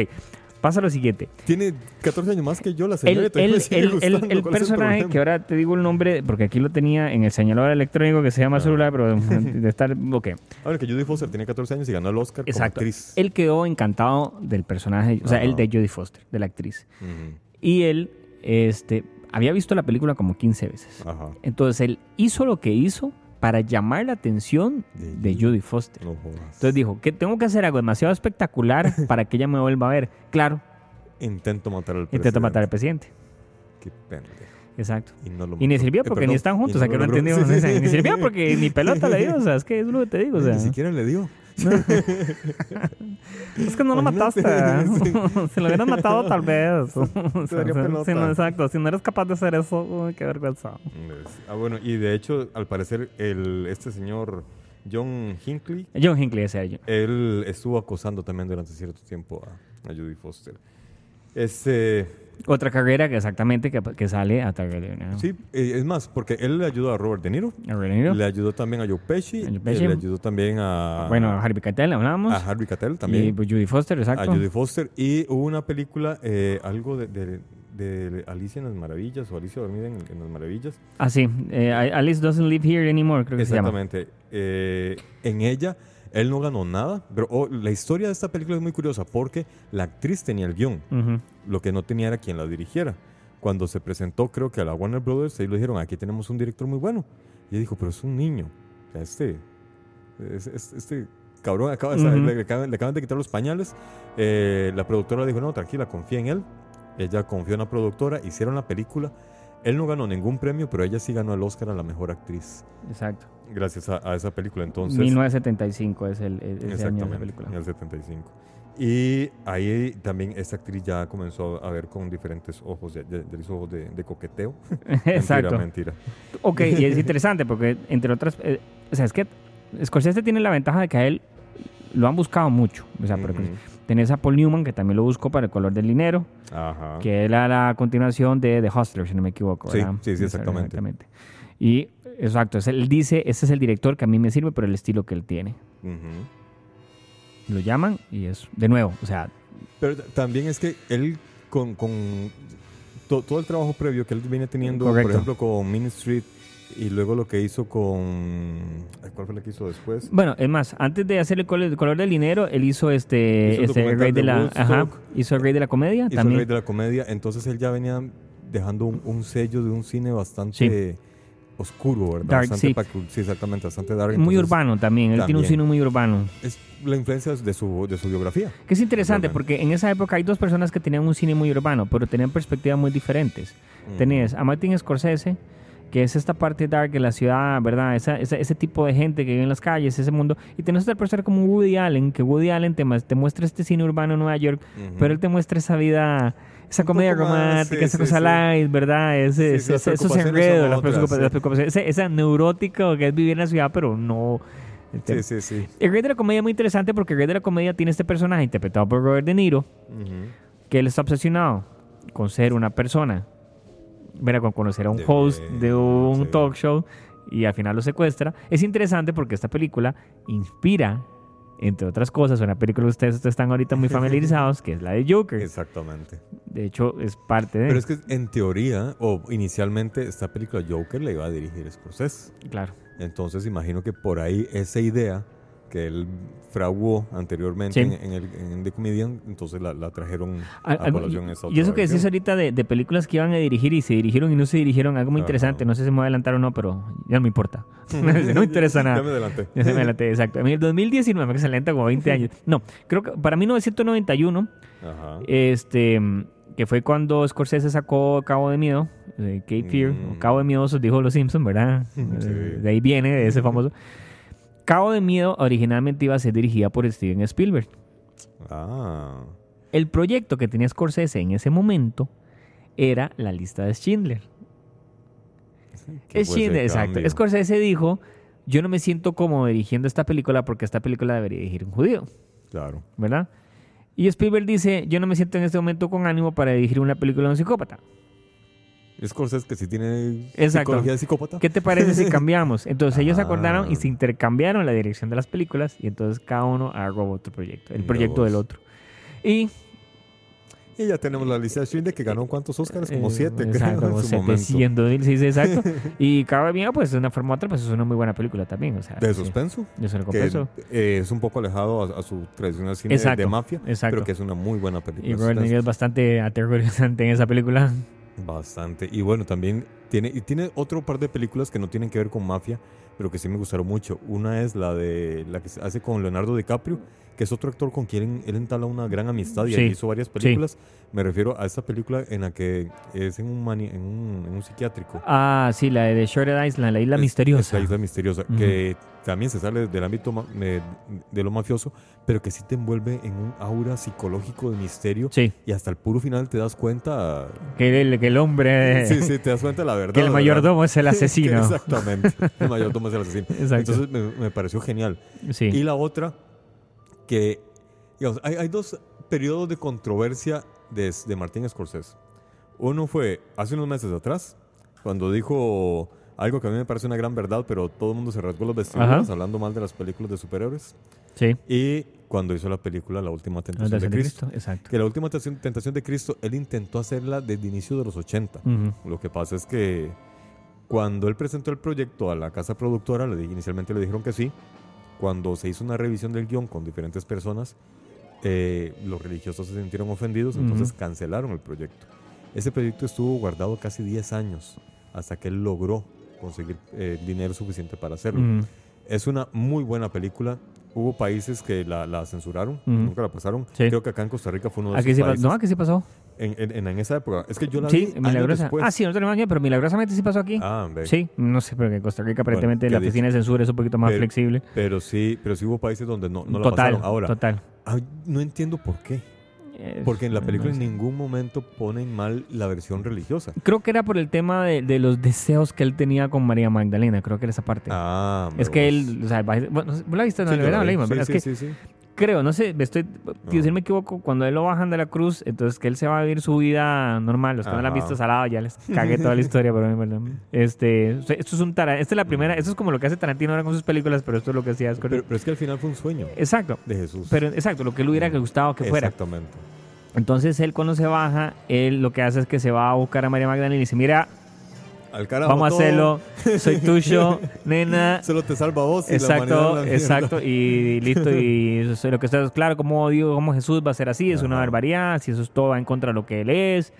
pasa lo siguiente. Tiene 14 años más que yo, la El, señora. el, el- el- gustando. el ¿Cuál es personaje, que ahora te digo el nombre, porque aquí lo tenía en el señalador electrónico que se llama Ah. celular, pero [LAUGHS] de estar. Ok, Ahora que Judy Foster tiene 14 años y ganó el Oscar exacto. como actriz. Él quedó encantado del personaje, o sea, él de Jodie Foster, de la actriz. Y él este, había visto la película como 15 veces. Ajá. Entonces él hizo lo que hizo para llamar la atención De de Judy. Foster. No. Entonces dijo, que tengo que hacer algo demasiado espectacular [LAUGHS] para que ella me vuelva a ver. Claro, Intento matar al presidente. intento matar al presidente. Qué pendejo. Exacto. Y no lo Y ni sirvió Eh, porque ni están juntos, o sea que no entendimos. Sí, o sí, sea, sí. Ni sirvió porque ni pelota le dio, o sea, es que es lo que te digo, o [LAUGHS] sea. Ni siquiera le dio. [LAUGHS] Es que no lo Imagínate, mataste. [LAUGHS] [LAUGHS] si lo hubieras matado, tal vez. Si no, exacto. Si no eres capaz de hacer eso, uy, qué vergüenza. Ah, bueno, y de hecho, al parecer, el, este señor John Hinckley, John Hinckley ese año. él estuvo acosando también durante cierto tiempo a, a Judy Foster. Este, Otra carrera que exactamente que, que sale a través de... sí, eh, es más, porque él le ayudó a Robert De Niro, ¿A René Niro? le ayudó también a Joe Pesci, A Joe eh, Pesci. le ayudó también a, Bueno, a Harvey Keitel hablábamos. a Harvey Keitel Y también, pues, Judy Foster, a exacto. Judy Foster, y hubo una película, eh, algo de, de- de Alicia en las Maravillas, o Alicia dormida en, en las Maravillas, Ah, sí. Eh, Alice doesn't live here anymore, creo que se llama. Exactamente. Eh, en ella, él no ganó nada, pero oh, la historia de esta película es muy curiosa porque la actriz tenía el guion, lo que no tenía era quien la dirigiera. Cuando se presentó, creo que a la Warner Brothers, ellos le dijeron, aquí tenemos un director muy bueno. Y ella dijo, pero es un niño. Este, es- es- este cabrón acaba, sea, Ujú. le, le acaban, le acaban de quitar los pañales. Eh, la productora dijo, no, tranquila, confía en él. Ella confió en la productora, hicieron la película. Él no ganó ningún premio, pero ella sí ganó el Oscar a la mejor actriz Exacto. gracias a, a esa película. Entonces, 1975 es el, el- ese año de la exactamente, película. el 75. Y ahí también esta actriz ya comenzó a ver con diferentes ojos, ya, ya, ya hizo ojos de, de coqueteo. [LAUGHS] [LAUGHS] Exacto. Mentira, mentira. Ok, y es interesante porque, entre otras, eh, o sea, es que Scorsese tiene la ventaja de que a él lo han buscado mucho. O sea, porque Ujú. Tenés a Paul Newman, que también lo buscó para El color del dinero, Ajá. que era la continuación de The Hustler, si no me equivoco. Sí, ¿verdad? sí, sí, exactamente. Y, exacto, él dice, ese es el director que a mí me sirve por el estilo que él tiene. Lo llaman y es, de nuevo, o sea, Pero también es que él con, con to- todo el trabajo previo que él viene teniendo, Correcto. por ejemplo, con Main Street y luego lo que hizo con... ¿Cuál fue lo que hizo después? Bueno, es más, antes de hacer el color, el color del dinero, él hizo este, Hizo el este el rey de de la, Woodstock. ajá, hizo el rey de la comedia Hizo también. el rey de la comedia, entonces él ya venía dejando un, un sello de un cine bastante oscuro, ¿verdad? Dark, bastante sí. sí, exactamente, bastante dark. muy entonces urbano también, él tiene un también. cine muy urbano. Es la influencia de su, de su biografía. Que es interesante porque en esa época hay dos personas que tenían un cine muy urbano, pero tenían perspectivas muy diferentes. Tenías a Martin Scorsese, que es esta parte dark de la ciudad, ¿verdad? Esa, esa- ese tipo de gente que vive en las calles, ese mundo. Y tenés otra persona como Woody Allen, que Woody Allen te, te muestra este cine urbano en Nueva York, Ujú. pero él te muestra esa vida, esa comedia romántica, sí, esa sí, cosa sí. light, ¿verdad? Ese, las ese- esos preocupaciones enredos, las, otras, preocupa- sí. las preocupaciones, ese- esa neurótica que es vivir en la ciudad, pero no... Sí, sí, sí. El rey de la comedia es muy interesante porque el rey de la comedia tiene este personaje interpretado por Robert De Niro, Ujú. que él está obsesionado con ser una persona, ¿verdad? con conocer a un De- host de un sí. talk show y al final lo secuestra. Es interesante porque esta película inspira, entre otras cosas, una película que ustedes, ustedes están ahorita muy [LAUGHS] familiarizados, que es la de Joker. Exactamente. De hecho, es parte de... Pero es que en teoría, o inicialmente, esta película Joker la iba a dirigir Scorsese. Claro. Entonces imagino que por ahí esa idea que él fraguó anteriormente Sí. en, en el, en The Comedian, entonces la, la trajeron a Al- colación en esta y otra eso que decís ahorita de, de películas que iban a dirigir y se dirigieron y no se dirigieron, algo muy interesante, no sé si me voy a adelantar o no, pero ya no me importa. [LAUGHS] no [LAUGHS] me interesa nada. Ya me adelanté. Ya se me adelanté, exacto. En el 2019, que se adelanta como 20 [LAUGHS] años. No, creo que para 1991, Ajá. este, que fue cuando Scorsese sacó Cabo de Miedo, eh, Cape Fear, Mm. Cabo de Miedosos, dijo Los Simpsons, ¿verdad? Sí. De ahí viene, de ese famoso. Cabo de Miedo originalmente iba a ser dirigida por Steven Spielberg. Ah. El proyecto que tenía Scorsese en ese momento era la lista de Schindler. ¿Qué fue Schindler, exacto. cambio? Scorsese dijo, yo no me siento cómodo dirigiendo esta película porque esta película debería dirigir un judío, Claro. ¿verdad? Y Spielberg dice, yo no me siento en este momento con ánimo para dirigir una película de un psicópata. Scorsese que sí tiene Exacto. psicología de psicópata. ¿Qué te parece si [LAUGHS] cambiamos? Entonces ellos Ah. acordaron y se intercambiaron la dirección de las películas y entonces cada uno agarró otro proyecto, el Mira proyecto vos. del otro. Y Y ya tenemos la lista de Schindler que ganó cuántos Oscars, como Eh, siete, exacto, creo, como en su momento. 700 mil, sí, sí, exacto. [LAUGHS] y de Miedo, pues de una forma u otra, pues es una muy buena película también. O sea, De sí, suspenso. de Que eh, es un poco alejado a, a su tradicional cine de- Exacto, de mafia, exacto. pero que es una muy buena película. Y Robert es bastante aterrorizante en esa película. Bastante. Y bueno, también tiene, y tiene otro par de películas que no tienen que ver con mafia, pero que sí me gustaron mucho. Una es la de la que se hace con Leonardo DiCaprio, que es otro actor con quien él entabla una gran amistad y Sí, hizo varias películas. Me refiero a esta película en la que es en un, mani- en un, en un psiquiátrico. Ah, sí, la de The Shorted Island, la isla Es- misteriosa. la isla misteriosa, Ujú. que también se sale del ámbito de, lo mafioso, pero que sí te envuelve en un aura psicológico de misterio. Sí, Y hasta el puro final te das cuenta. que el, que el hombre, Sí, sí, [LAUGHS] te das cuenta la verdad. que el ¿verdad? mayordomo es el [LAUGHS] asesino. Exactamente. El mayordomo es el asesino. [LAUGHS] Exacto. Entonces me, me pareció genial. sí. Y la otra, que digamos, hay, hay dos periodos de controversia de, de Martín Scorsese. Uno fue hace unos meses atrás, cuando dijo algo que a mí me parece una gran verdad, pero todo el mundo se rasgó los vestidos hablando mal de las películas de superhéroes. sí. Y cuando hizo la película La Última La Tentación de Tentación de Cristo. Cristo, Exacto. Que La Última Tentación, de Cristo, él intentó hacerla desde inicio de los 80. Ujú. Lo que pasa es que cuando él presentó el proyecto a la casa productora, le, inicialmente le dijeron que sí. Cuando se hizo una revisión del guion con diferentes personas, eh, los religiosos se sintieron ofendidos, entonces Ujú. cancelaron el proyecto. Ese proyecto estuvo guardado casi 10 años hasta que él logró conseguir eh, dinero suficiente para hacerlo. Ujú. Es una muy buena película. Hubo países que la, la censuraron, Ujú. nunca la pasaron. Sí. Creo que acá en Costa Rica fue uno de esos sí, pa- países. no, aquí sí pasó. En, en- en esa época. Es que yo la Sí, vi milagrosa. Ah, sí, no tenemos años, pero milagrosamente sí pasó aquí. Ah. Sí, no sé, pero que en Costa Rica aparentemente ¿qué la dice? oficina de censura es un poquito más Pero- flexible. Pero sí, pero sí hubo países donde no, no la total, pasaron. Ahora, total. no entiendo por qué. Porque en la película no en ningún momento ponen mal la versión religiosa. Creo que era por el tema de, de los deseos que él tenía con María Magdalena, creo que era esa parte. Ah, es que él, o sea, bueno, ¿vos la viste? No, Sí, la sí, es que sí, sí. Creo, no sé, me estoy, tío, si me equivoco, cuando él lo bajan de la cruz, entonces que él se va a vivir su vida normal, los que no la han visto salado, ya les cagué toda la [LAUGHS] historia, pero en verdad. Este, esto es un tara, esta es la primera, esto es como lo que hace Tarantino ahora con sus películas, pero esto es lo que hacía Scorsese. Pero, pero es que al final fue un sueño Exacto. de Jesús. Pero exacto, lo que él hubiera gustado que fuera. Exactamente. Entonces él cuando se baja, él lo que hace es que se va a buscar a María Magdalena y dice, mira, Al carajo vamos a hacerlo, [LAUGHS] soy tuyo, nena. Solo te salva vos y Exacto, la exacto, y listo, y eso es lo que está claro, como digo, como Jesús va a ser así, es una barbaridad, si eso es todo va en contra de lo que él es,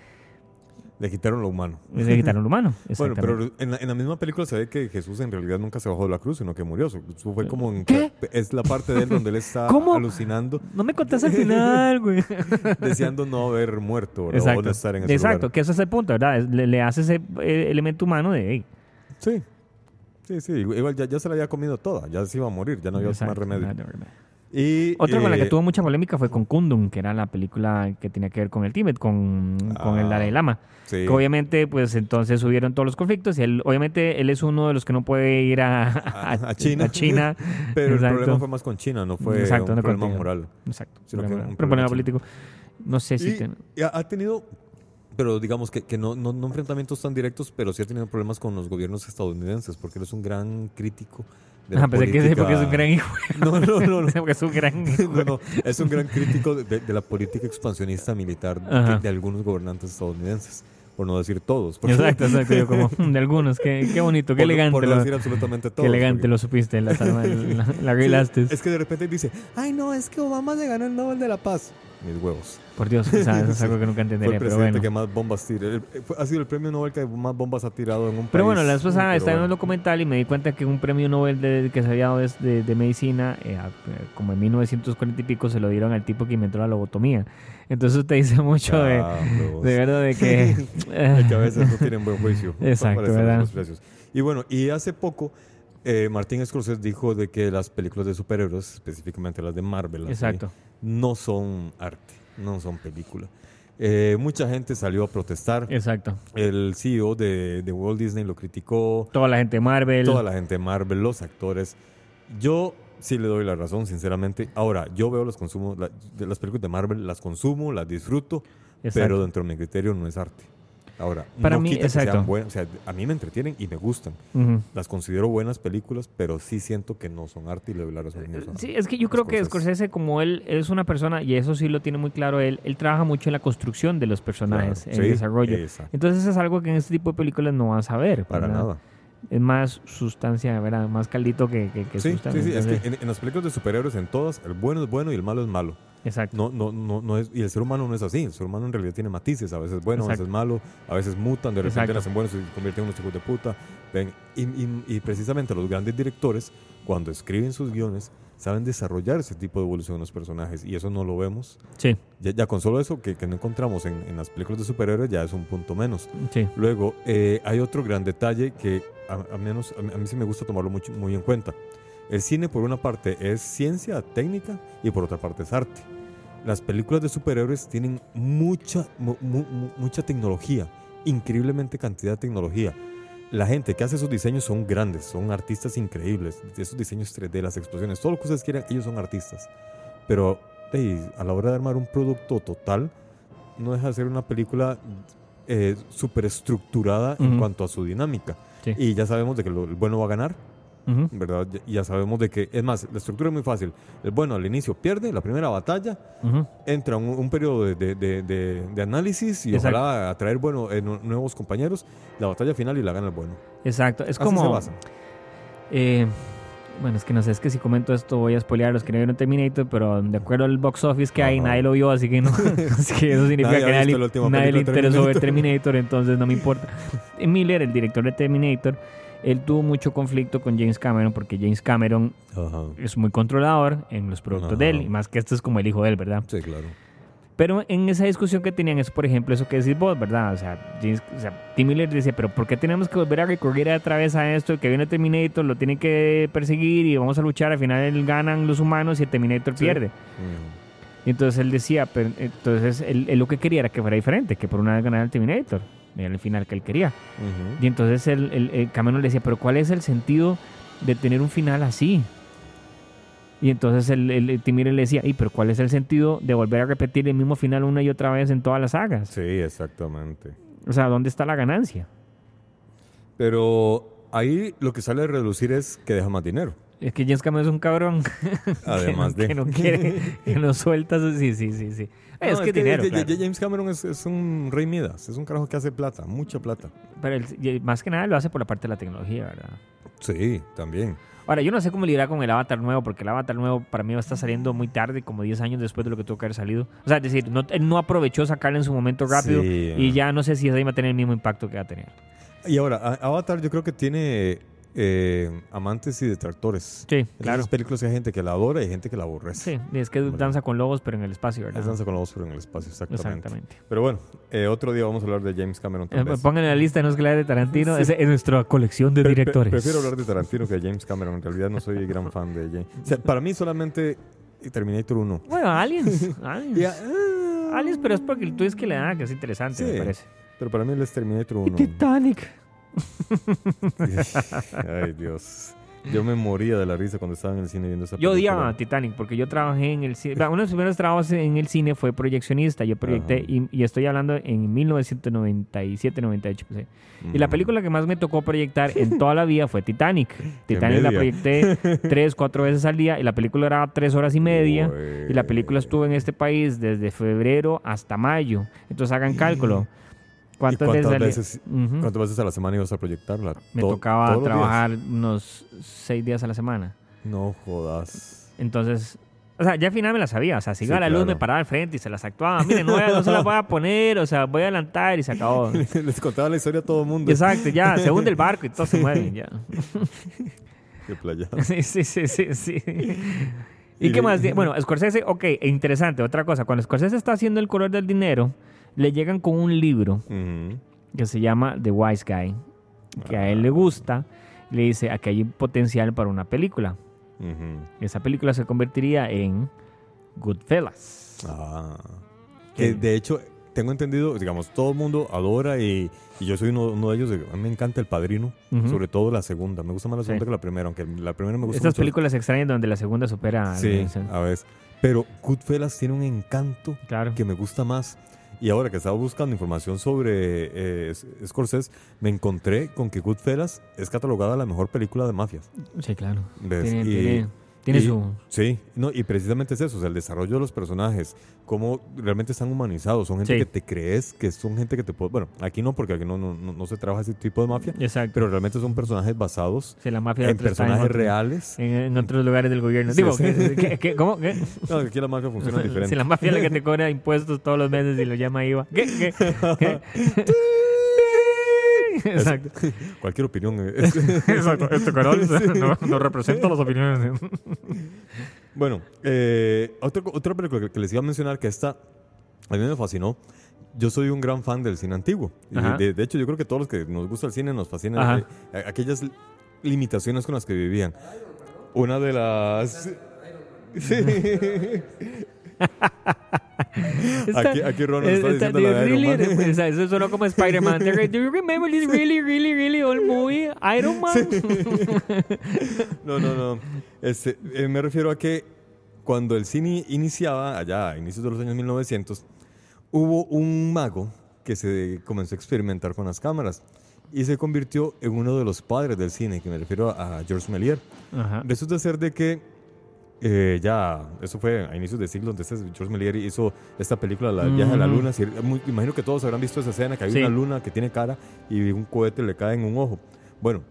Le quitaron lo humano. es de quitar lo humano. [LAUGHS] Bueno, pero en la, en la misma película se ve que Jesús en realidad nunca se bajó de la cruz, sino que murió. Eso fue como en ¿Qué? es la parte de él donde él está [LAUGHS] ¿Cómo? alucinando, No me contaste al final, güey. [LAUGHS] deseando no haber muerto ¿verdad? o Exacto, no estar en ese exacto, lugar. que ese es el punto, ¿verdad? Le, le hace ese eh, elemento humano de, hey, Sí, sí, sí. Igual ya, ya se la había comido toda, ya se iba a morir, ya no había más remedio. nada de remedio. Y, Otra con la que eh, tuvo mucha polémica fue con Kundun, que era la película que tenía que ver con el Tíbet, con, con el Ah, Dalai Lama. sí. Que obviamente, pues entonces hubieron todos los conflictos y él, obviamente, él es uno de los que no puede ir a, a, [LAUGHS] a China. a China. [LAUGHS] Pero Exacto. el problema fue más con China, no fue Exacto, un no problema contigo. moral. Exacto. Sino que un problema problema político. No sé si... Y, ten- ha, ha tenido, pero digamos que, que no, no, no enfrentamientos tan directos, pero sí ha tenido problemas con los gobiernos estadounidenses, porque él es un gran crítico de la Ah, pensé que sí, porque es un gran hijo. No, no, no, [LAUGHS] no. porque es un gran [LAUGHS] hijo. No, no, es un gran [LAUGHS] crítico de, de la política expansionista militar de, de algunos gobernantes estadounidenses, por no decir todos. porque- Exacto, exacto. Yo como, "Mm, de algunos, qué, qué bonito, qué por elegante. Por no lo, decir absolutamente qué todos. elegante porque- lo supiste, la, la, la, la Sí, es que de repente dice, ay no, es que Obama le ganó el Nobel de la Paz. Mis huevos. Por Dios, o sea, eso es algo que nunca [LAUGHS] Fue entenderé, el pero presidente bueno. que más bombas. El- fue- ha sido el premio Nobel que más bombas ha tirado en un Pero país. bueno, la vez pasada Pero estaba en un documental y me di cuenta que un premio Nobel de- que se había dado de, de medicina, eh, eh, como en 1940 y pico, se lo dieron al tipo que inventó la lobotomía. Entonces usted dice mucho de, Ah, de verdad de que... [LAUGHS] Que a veces no tienen buen juicio. [LAUGHS] Exacto, ¿verdad? Y bueno, y hace poco eh, Martín Scorsese dijo de que las películas de superhéroes, específicamente las de Marvel, así, Exacto. No son arte, no son película. Eh, mucha gente salió a protestar. Exacto. El CEO de, de Walt Disney lo criticó. Toda la gente de Marvel. Toda la gente de Marvel, los actores. Yo sí le doy la razón, sinceramente. Ahora, yo veo los consumos, la- las películas de Marvel, las consumo, las disfruto, Exacto. pero dentro de mi criterio no es arte. Ahora, Para no mí, quita que exacto. sean buenas, o sea, a mí me entretienen y me gustan. Las considero buenas películas, pero sí siento que no son arte y le doy la razón. Sí, es que yo creo que Scorsese. Como él es una persona, y eso sí lo tiene muy claro él, él trabaja mucho en la construcción de los personajes, Claro, en sí, desarrollo. exacto. Entonces es algo que en este tipo de películas no vas a ver. Para ¿verdad? nada. Es más sustancia, ¿verdad? Más caldito que, que, que Sí, sí, sustancia. sí, es que en, en las películas de superhéroes, en todas, el bueno es bueno y el malo es malo. Exacto. No, no, no, no es, y el ser humano no es así. El ser humano en realidad tiene matices. A veces bueno, a veces malo, a veces mutan, de repente Exacto. nacen buenos y se convierten en unos hijos de puta. Ven, y, y- y precisamente los grandes directores, cuando escriben sus guiones, saben desarrollar ese tipo de evolución en los personajes. Y eso no lo vemos. Sí, Ya, ya con solo eso, que, que no encontramos en, en las películas de superhéroes, ya es un punto menos. sí. Luego, eh, hay otro gran detalle que a, a menos, a, mí- a mí sí me gusta tomarlo mucho, muy en cuenta. El cine, por una parte, es ciencia, técnica, y por otra parte es arte. Las películas de superhéroes tienen mucha, mu- mu- mu- mucha tecnología, increíblemente cantidad de tecnología. La gente que hace esos diseños son grandes, son artistas increíbles. Esos diseños 3D, las explosiones, todo lo que ustedes quieran, ellos son artistas. Pero ey, a la hora de armar un producto total, no deja de ser una película eh, súper estructurada en cuanto a su dinámica. Sí. Y ya sabemos de que lo- el bueno va a ganar, ¿verdad? Ya, ya sabemos de que, es más, la estructura es muy fácil. El bueno al inicio pierde la primera batalla, entra un, un periodo de, de- de- de- de análisis y Exacto. ojalá atraer bueno, eh, nu- nuevos compañeros, la batalla final y la gana el bueno. Exacto. Es Así como. se basa. eh, bueno, es que no sé, es que si comento esto voy a spoilear a los que no vieron Terminator, pero de acuerdo al box office que hay, nadie lo vio, así que no. [LAUGHS] [LAUGHS] así que eso significa Nadie que nadie, nadie le interesó ver Terminator. Entonces no me importa. [LAUGHS] Miller, el director de Terminator, él tuvo mucho conflicto con James Cameron porque James Cameron es muy controlador en los productos de él, y más que este es como el hijo de él, ¿verdad? Sí, claro. Pero en esa discusión que tenían es, por ejemplo, eso que decís vos, ¿verdad? O sea, James- o sea, Tim Miller dice, pero ¿por qué tenemos que volver a recurrir otra vez a esto? Que viene Terminator, lo tiene que perseguir y vamos a luchar, al final ganan los humanos y el Terminator Sí. pierde. Mm. Y entonces él decía, pero, entonces él, él lo que quería era que fuera diferente, que por una vez ganara el Terminator, era el final que él quería. Y entonces el, el, el Cameron le decía, pero ¿cuál es el sentido de tener un final así? Y entonces el, el, el Tim Miller le decía, ¿y pero cuál es el sentido de volver a repetir el mismo final una y otra vez en todas las sagas? Sí, exactamente. O sea, ¿dónde está la ganancia? Pero ahí lo que sale a reducir es que deja más dinero. Es que James Cameron es un cabrón. Además que, de... no, que no quiere, que no [LAUGHS] sueltas. Sí, sí, sí, sí. Es que dinero, claro. James Cameron es, es un rey Midas, es un carajo que hace plata, mucha plata. Pero más que nada lo hace por la parte de la tecnología, ¿verdad? Sí, también. Ahora, yo no sé cómo lidiar con el Avatar nuevo, porque el Avatar nuevo para mí va a estar saliendo muy tarde, como 10 años después de lo que tuvo que haber salido. O sea, es decir, no, él no aprovechó sacarlo en su momento rápido Sí, y ya no sé si ahí va a tener el mismo impacto que va a tener. Y ahora, Avatar yo creo que tiene eh, amantes y detractores. Sí, Esas claro. películas hay gente que la adora y hay gente que la aborrece. Sí, y es que danza con lobos, pero en el espacio, ¿verdad? Es danza con voz, pero en el espacio, exactamente. Exactamente. Pero bueno, eh, otro día vamos a hablar de James Cameron. Eh. Pongan en la lista, no es que la de Tarantino, Sí. es nuestra colección de Pre- pre- directores. prefiero hablar de Tarantino que de James Cameron. En realidad no soy gran fan de James. O sea, para mí solamente Terminator 1. Bueno, Aliens. [LAUGHS] Aliens. Ah, Aliens, pero es porque el twist que le da, que es interesante, Sí. me parece. Pero para mí él es Terminator 1. Titanic. [LAUGHS] [LAUGHS] Ay, Dios. Yo me moría de la risa cuando estaba en el cine viendo esa Yo película. odiaba Titanic porque yo trabajé en el cine. Uno de los primeros trabajos en el cine fue proyeccionista. Yo proyecté, y, y estoy hablando en 1997-98. pues, eh. Y la película que más me tocó proyectar en toda la vida fue Titanic. [LAUGHS] Titanic la proyecté tres, cuatro veces al día y la película era tres horas y media. Uy. Y la película estuvo en este país desde febrero hasta mayo. Entonces hagan cálculo. ¿Cuántas, cuántas salía? veces- Ujú. ¿Cuántas veces a la semana ibas a proyectarla? Me To- tocaba trabajar unos seis días a la semana. No jodas. Entonces, o sea, ya al final me la sabía. O sea, si iba Sí, a la luz, me paraba al frente y se las actuaba. Miren, no, no se las voy a poner, o sea, voy a adelantar y se acabó. [LAUGHS] Les contaba la historia a todo el mundo. Exacto, ya, se hunde el barco y todos se mueven, ya. [LAUGHS] Qué playa. [LAUGHS] Sí, sí, sí, sí, sí. ¿Y Y qué más? Bueno, Scorsese, ok, interesante, otra cosa. Cuando Scorsese está haciendo El color del dinero, le llegan con un libro que se llama The Wise Guy, que a él le gusta. Le dice, aquí hay potencial para una película. Ujú. Esa película se convertiría en Goodfellas. Ah. De hecho, tengo entendido, digamos, todo el mundo adora y, y yo soy uno, uno de ellos. A mí me encanta El Padrino, sobre todo la segunda. Me gusta más la segunda Sí. que la primera, aunque la primera me gusta Estas mucho. películas extrañas donde la segunda supera a Sí, a veces. Pero Goodfellas tiene un encanto Claro. que me gusta más. Y ahora que estaba buscando información sobre eh, Scorsese, me encontré con que Goodfellas es catalogada la mejor película de mafias. Sí, claro. ¿Ves? Tiene, Y- tiene- tiene y- su... Sí, no, y precisamente es eso, o sea, el desarrollo de los personajes, cómo realmente están humanizados, son gente Sí. que te crees, que son gente que te puede... Bueno, aquí no, porque aquí no, no, no- se trabaja ese tipo de mafia, Exacto. pero realmente son personajes basados Sí, la mafia en personajes otro- reales. En, en otros lugares del gobierno. Sí, Digo, sí. ¿qué- qué- qué- cómo? ¿Qué? [LAUGHS] No, aquí la mafia funciona [LAUGHS] diferente. Si la mafia es la que te [LAUGHS] cobra impuestos todos los meses y lo llama IVA. ¿Qué? ¿Qué? ¿Qué? [LAUGHS] Exacto. Cualquier opinión. eh, es- [LAUGHS] Exacto. Este canal [LAUGHS] no, no representa las opiniones. Bueno, eh, otra, otra película que, les iba a mencionar que esta a mí me fascinó. Yo soy un gran fan del cine antiguo. De, de hecho, yo creo que todos los que nos gusta el cine nos fascinan eh, aquellas li- limitaciones con las que vivían. Una de las... Sí. [LAUGHS] Aquí- aquí Ron nos está diciendo la de Iron really, Man. o sea, Eso sonó como Spider-Man. [LAUGHS] Do you remember this really, really, really old movie? Iron Man. [LAUGHS] No, no, no. Este, eh, me refiero a que cuando el cine iniciaba, allá a inicios de los años 1900, hubo un mago que se comenzó a experimentar con las cámaras y se convirtió en uno de los padres del cine, que me refiero a Georges Méliès. Resulta ser de que eh, ya, eso fue a inicios de siglo, donde este Georges Méliès hizo esta película, La viaje a la Mm. luna. Si- muy- imagino que todos habrán visto esa escena, que hay Sí. una luna que tiene cara y un cohete le cae en un ojo. Bueno,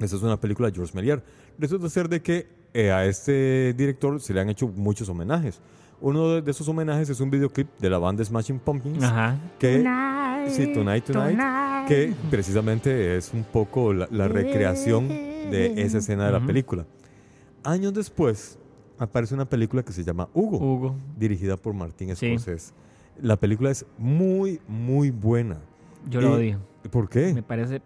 esa es una película de Georges Méliès. Resulta ser de que eh, a este director se le han hecho muchos homenajes. Uno de, de esos homenajes es un videoclip de la banda Smashing Pumpkins Ajá. que sí, Tonight, Tonight, que precisamente es un poco la, la recreación de esa escena de la Ujú. película. Años después aparece una película que se llama Hugo, Hugo. dirigida por Martín Sí. Scorsese. La película es muy, muy buena. Yo lo odio. ¿Por qué? Me parece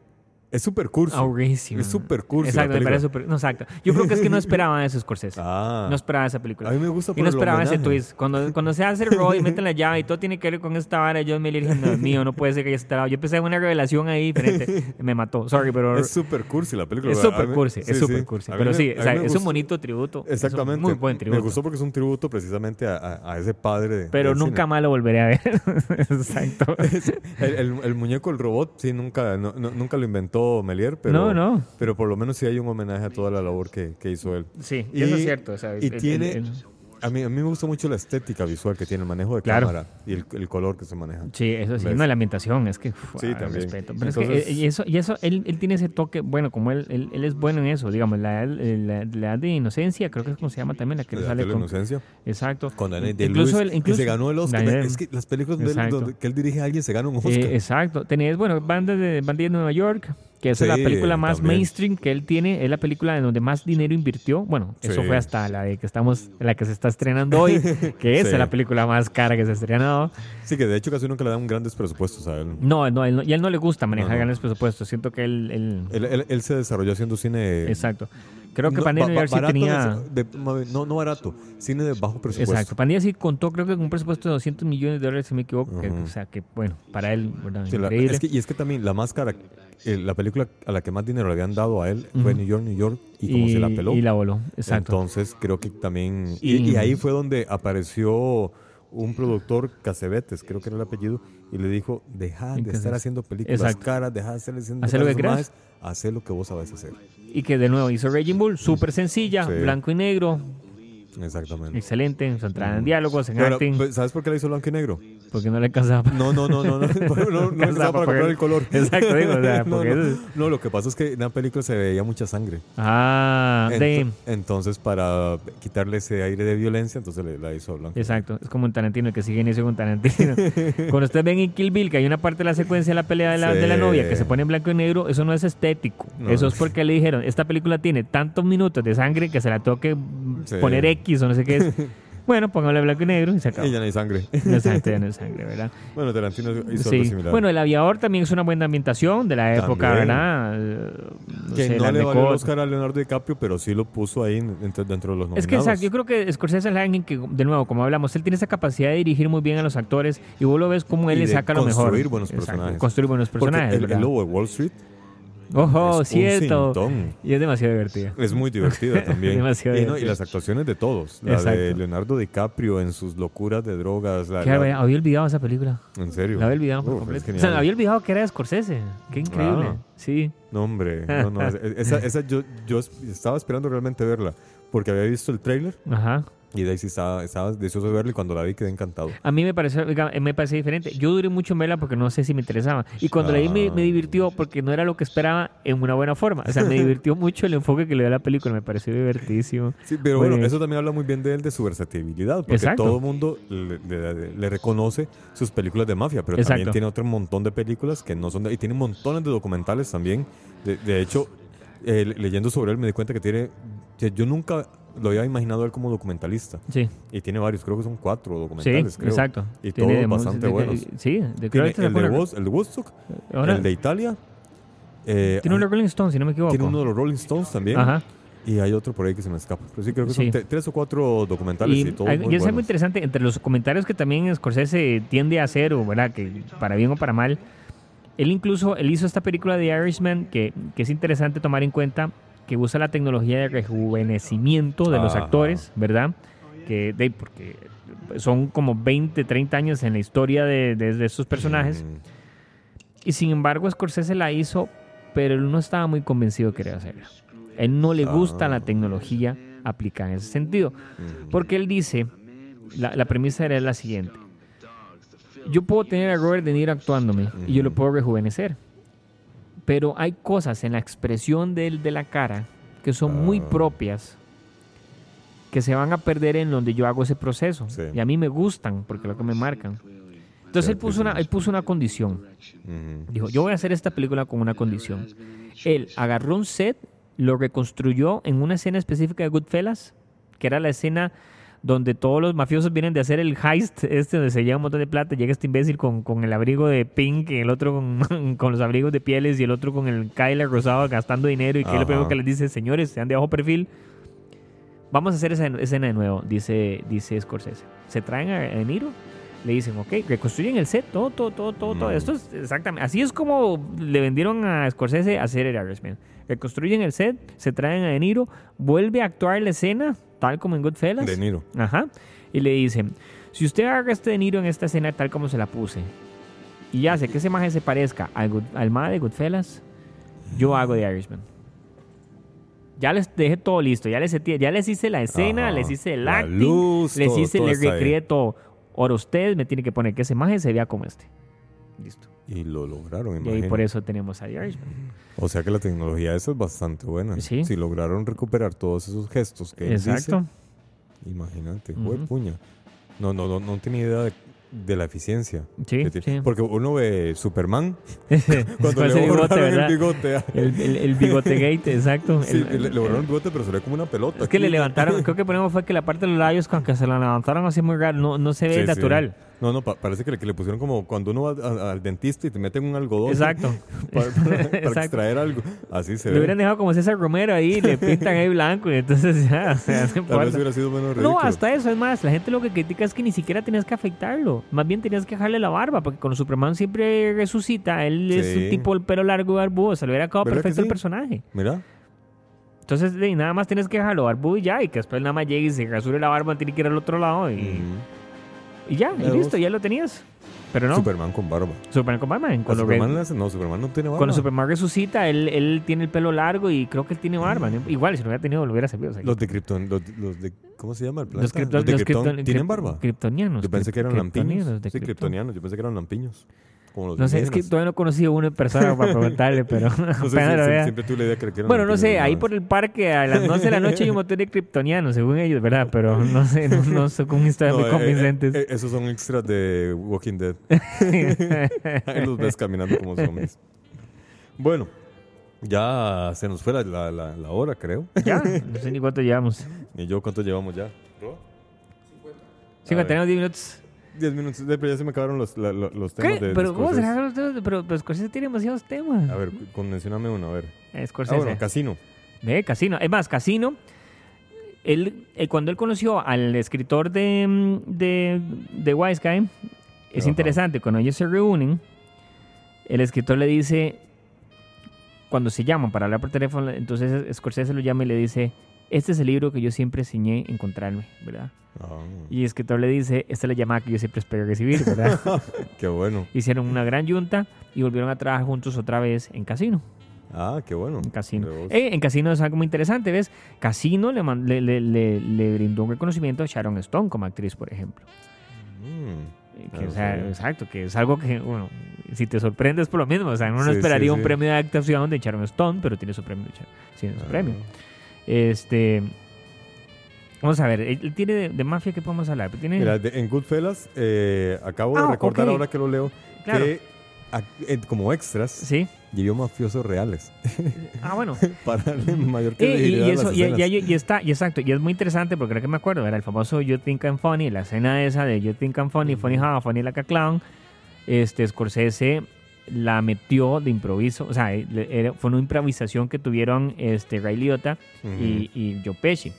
Es súper cursi. aburrísimo. Es súper cursi la Exacto, me parece súper. No, exacto. Yo creo que es que no esperaban eso, Scorsese. Ah, No esperaba esa a película. mí me gusta por Y no esperaba ese twist. Cuando, cuando se hace el rol y meten la llave y todo tiene que ver con esta vara, yo me dije, no, mío, no puede ser que haya estado. Yo pensé en una revelación ahí diferente. Me mató. Sorry, pero. Es súper cursi la película. Es A súper cursi, sí, es sí. súper cursi. A mí Pero me- sí, a o sea, es un bonito tributo. es Exactamente. un muy buen tributo. Me gustó porque es un tributo precisamente a, a- a ese padre. de- Pero nunca cine. más lo volveré a ver. [LAUGHS] Exacto. [LAUGHS] El, el- el muñeco, el robot, sí, nunca, no- no- nunca lo inventó Melier, pero, No, no. pero por lo menos sí hay un homenaje a toda la labor que, que hizo él. Sí, Y- eso es cierto. o sea, y el- tiene- el- A mí, a mí me gusta mucho la estética visual que tiene, el manejo de Claro. cámara y el, color que se maneja. Sí, eso sí, no, la ambientación, es que uf, Sí, ah, también. respeto. Pero es que, eh, y eso, y eso él, él tiene ese toque, bueno, como él, él, él es bueno en eso, digamos, la, la, de inocencia, creo que es como se llama también, la que La, sale de la con... inocencia. Exacto. Con Daniel de Incluso Lewis, él- incluso- que se ganó el Oscar. Daniel- Es que las películas de él Exacto. donde que él dirige a alguien se gana un Oscar. Eh, exacto. Tenés, bueno, bandas de bandillas de Nueva York, que esa es la película más también. mainstream que él tiene, es la película en donde más dinero invirtió. Bueno, eso fue hasta la de que estamos, la que se está estrenando hoy, [LAUGHS] que Sí. es la película más cara que se ha estrenado. Sí, que de hecho casi nunca le dan grandes presupuestos a él. No, no, él no- y a él no le gusta manejar No, no. grandes presupuestos. Siento que él, él- Él, él- él se desarrolló haciendo cine. exacto. Creo que no, Pandilla ba- sí tenía. de- no, no barato, cine de bajo presupuesto. Exacto. Pandilla sí contó, creo que con un presupuesto de 200 millones de dólares, si me equivoco. que- o sea, que bueno, para él, ¿verdad? Sí, la- Increíble. es que- y es que también la máscara, eh, la película a la que más dinero le habían dado a él fue. New York, New York, y como se la peló. Y la voló, exacto. Entonces creo que también... Y, Y- y ahí fue donde apareció un productor, Cacebetes, creo que era el apellido, y le dijo, deja de estar haciendo películas exacto. caras, deja de hacer haciendo Haz lo que más, haz lo que vos sabes hacer. Y que de nuevo hizo Raging Bull, súper sencilla, Sí. blanco y negro, Exactamente. excelente, centrada en diálogos, en acting, pues, ¿Sabes por qué la hizo blanco y negro? Porque no le casaba. No, no, no, no, no, [LAUGHS] no, no, estaba para comprar el color. Exacto, digo, o sea, [LAUGHS] No, porque no, eso- no, lo que pasa es que en la película se veía mucha sangre. Ah, de, Ento- entonces, para quitarle ese aire de violencia, entonces le, la hizo blanco. exacto, es como un Tarantino que sigue inicio con Tarantino. [LAUGHS] Cuando ustedes ven en Kill Bill que hay una parte de la secuencia de la pelea de la, Sí. de la novia que se pone en blanco y negro, eso no es estético. Eso es porque le dijeron, esta película tiene tantos minutos de sangre que se la toque Sí. poner X o no sé qué es. Bueno, póngale blanco y negro y se acabó. Y ya no hay sangre. Exacto, ya no es sangre, ¿verdad? bueno, Tarantino hizo Sí. algo similar. Bueno, El Aviador también es una buena ambientación de la época, También. ¿verdad? No que sé, no le valió el. Oscar a Leonardo DiCaprio, pero sí lo puso ahí en- dentro, dentro de los nominados. Es que exacto, yo creo que Scorsese es alguien que, de nuevo, como hablamos, él tiene esa capacidad de dirigir muy bien a los actores y vos lo ves como él Y le saca lo mejor. construir buenos personajes. Construir buenos personajes. el lobo de Wall Street Ojo, es cierto. un. Y es demasiado divertida. Es muy divertida [LAUGHS] también. Demasiado y, no, y divertida. las actuaciones de todos. La de. Leonardo DiCaprio en sus locuras de drogas. la- había, olvidado esa película. en serio. La había olvidado por Uf, completo. O sea, había olvidado que era de Scorsese. Qué increíble. Ah. Sí. No, hombre. No, no, esa, esa yo, yo estaba esperando realmente verla. Porque había visto el tráiler Ajá. Y de ahí sí estaba, estaba deseoso de verla y cuando la vi quedé encantado. A mí me pareció, oiga, me parecía diferente. Yo duré mucho en verla porque no sé si me interesaba. Y cuando la vi me, me divirtió porque no era lo que esperaba en una buena forma. O sea, me divirtió [LAUGHS] mucho el enfoque que le dio a la película. Me pareció divertísimo. Sí, pero bueno, Pues- eso también habla muy bien de él, de su versatilidad, porque Exacto. todo el mundo le, le- le reconoce sus películas de mafia, pero Exacto. también tiene otro montón de películas que no son de... Y tiene montones de documentales también. De, de hecho, eh, leyendo sobre él me di cuenta que tiene... que Yo nunca lo había imaginado él como documentalista. Sí, Y tiene varios, creo que son cuatro sí, documentales, creo. exacto. Y Tiene todos de- bastante de- buenos. Sí, de, creo Tiene se el de, Wood- el de Woodstock, ahora- el de Italia. eh, Tiene uno de Rolling Stone, si no me equivoco. tiene uno de los Rolling Stones también. Ajá. Y hay otro por ahí que se me escapa. Pero sí, creo que Sí. son tres o cuatro documentales y, Y, todos hay- muy y es algo buenos. interesante, entre los comentarios que también Scorsese tiende a hacer, o ¿verdad? que para bien o para mal, él incluso él hizo esta película de Irishman que, que es interesante tomar en cuenta que usa la tecnología de rejuvenecimiento de los actores, ¿verdad? Que de, porque son como 20, 30 años en la historia de, de- de estos personajes. Mm. Y sin embargo, Scorsese la hizo, pero él no estaba muy convencido de querer hacerla. Él no le gusta Ah. la tecnología aplicada en ese sentido. Mm. Porque él dice, la, la premisa era la siguiente. Yo puedo tener a Robert De Niro actuándome y yo lo puedo rejuvenecer. Pero hay cosas en la expresión de, él, de la cara que son muy Ah. propias que se van a perder en donde yo hago ese proceso. Sí. Y a mí me gustan porque es lo que me marcan. Entonces él puso, una, él puso una condición. Dijo, yo voy a hacer esta película con una condición. Él agarró un set, lo reconstruyó en una escena específica de Goodfellas, que era la escena donde todos los mafiosos vienen de hacer el heist, este donde se lleva un montón de plata, llega este imbécil con, con el abrigo de pink, y el otro con, [LAUGHS] con los abrigos de pieles y el otro con el Kyler rosado gastando dinero y que es lo primero que les dice, señores, sean de bajo perfil. Vamos a hacer esa escena de nuevo, dice, dice Scorsese. Se traen a De Niro, le dicen, ok, reconstruyen el set, todo, todo, todo, todo, todo. Esto es exactamente, así es como le vendieron a Scorsese hacer el Irishman. Reconstruyen el set, se traen a De Niro, vuelve a actuar la escena, tal como en Goodfellas. De Niro. Ajá. Y le dicen, si usted agarra este De Niro en esta escena tal como se la puse, y hace que esa imagen se parezca al, Good- al de Goodfellas, yo hago de Irishman. Ya les dejé todo listo, ya les, ya les hice la escena, Ajá. les hice el acting, luz, les todo- hice, todo les recreé todo. Ahora usted me tiene que poner que esa imagen se vea como este. Listo. Y lo lograron, Y por eso tenemos a The Irishman. O sea que la tecnología esa es bastante buena. Sí. Si lograron recuperar todos esos gestos que él Exacto. dice, imagínate, Ujú. puña. No, no, no, no tenía idea de, de la eficiencia. Sí. Porque uno ve Superman, [LAUGHS] cuando le bigote, el bigote. El, el, el bigote gate, exacto. [LAUGHS] Sí, El- le, borraron el bigote, pero se ve como una pelota. es que le levantaron, creo que [LAUGHS] ponemos fue que la parte de los labios, que se la levantaron así muy raro, no, no se ve Sí, sí. No, no, pa- parece que le, que le pusieron como cuando uno va a- al dentista y te meten un algodón. Exacto. [LAUGHS] Para, para- para [LAUGHS] Exacto. extraer algo. Así se Le ve. hubieran dejado como César Romero ahí, le pintan ahí blanco y entonces ya, o sea, Tal vez hubiera sido menos ridículo. No, hasta eso, es más, la gente lo que critica es que ni siquiera tenías que afeitarlo, más bien tenías que dejarle la barba, porque cuando Superman siempre resucita, él es un tipo el pelo largo y barbudo, se le hubiera quedado ¿Verdad que perfecto el personaje. Mira. Entonces, nada más tienes que dejarlo barbudo y ya, y que después nada más llegue y se rasure la barba, tiene que ir al otro lado y. y ya, y listo, ya lo tenías. Pero no, Superman con barba. Superman con Batman, ¿A cuando, Superman re- no, Superman no tiene barba. cuando Superman resucita, él, él tiene el pelo largo y creo que él tiene barba. ¿no? Igual, si lo hubiera tenido, lo hubiera servido. o sea, Los de Krypton, los, los de, ¿cómo se llama el planeta? los, cripto- de Krypton, ¿tienen barba? Kryptonianos. Yo pensé que eran lampiños. Sí, Krypton. kryptonianos. Yo pensé que eran lampiños. Como los No sé, es que todavía no he conocido uno en persona para [LAUGHS] preguntarle, pero [LAUGHS] No sé, [LAUGHS] apenas si- lo si- vea. siempre tuve la idea que eran Bueno, no sé, ahí ¿no? por el parque a las 11 de la noche hay un montón de kryptonianos, según ellos, ¿verdad? Pero no sé, no, no son con historias No, muy eh, convincentes. eh, eh, esos son extras de Walking Dead. Ahí los ves caminando como zombies. Bueno, ya se nos fue la, la- la- la hora, creo. ya, no sé ni cuánto llevamos. ¿Y yo cuánto llevamos ya? 51 10 minutos. 10 minutos. Pero ya se me acabaron los, la- los temas ¿Qué? de Pero ¿cómo se los temas? Pero, pero Scorsese tiene demasiados temas. A ver, con- mencióname uno, a ver. Ah, Scorsese. bueno, Casino. De Casino. Es más, Casino, él, eh, cuando él conoció al escritor de, mm, de, de Wise Guy, es Ajá. interesante, cuando ellos se reúnen, el escritor le dice, cuando se llaman para hablar por teléfono, entonces Scorsese lo llama y le dice, este es el libro que yo siempre soñé encontrarme, ¿verdad? Ah, Y el escritor le dice, esta es la llamada que yo siempre espero recibir, ¿verdad? [LAUGHS] qué bueno. Hicieron una gran junta y volvieron a trabajar juntos otra vez en Casino. Ah, qué bueno. En Casino. Eh, en Casino es algo muy interesante, ¿ves? Casino le, le, le- le- le brindó un reconocimiento a Sharon Stone como actriz, por ejemplo. Mm, Eh, Ah, Que, no o sea, exacto, que es algo que, bueno, si te sorprendes por lo mismo, o sea, uno Sí, esperaría sí, un premio de actuación de Sharon Stone, pero tiene su premio. tiene su ah. premio. Este, vamos a ver, él él tiene de, de mafia que podemos hablar. Tiene, Mira, de- en Goodfellas, eh, acabo de Ah, recordar ahora que lo leo, Claro. que eh, como extras sí. llevó mafiosos reales Ah, bueno. [LAUGHS] para darle mayor [LAUGHS] Eh, y, y a las eso, y, escenas. y- y está, y exacto, y es muy interesante porque creo que me acuerdo, era el famoso You Think I'm Funny, la escena esa de You Think I'm Funny, Funny How, Funny Like a Clown, este, Scorsese la metió de improviso, o sea, fue una improvisación que tuvieron este, Ray Liotta y, y Joe Pesci.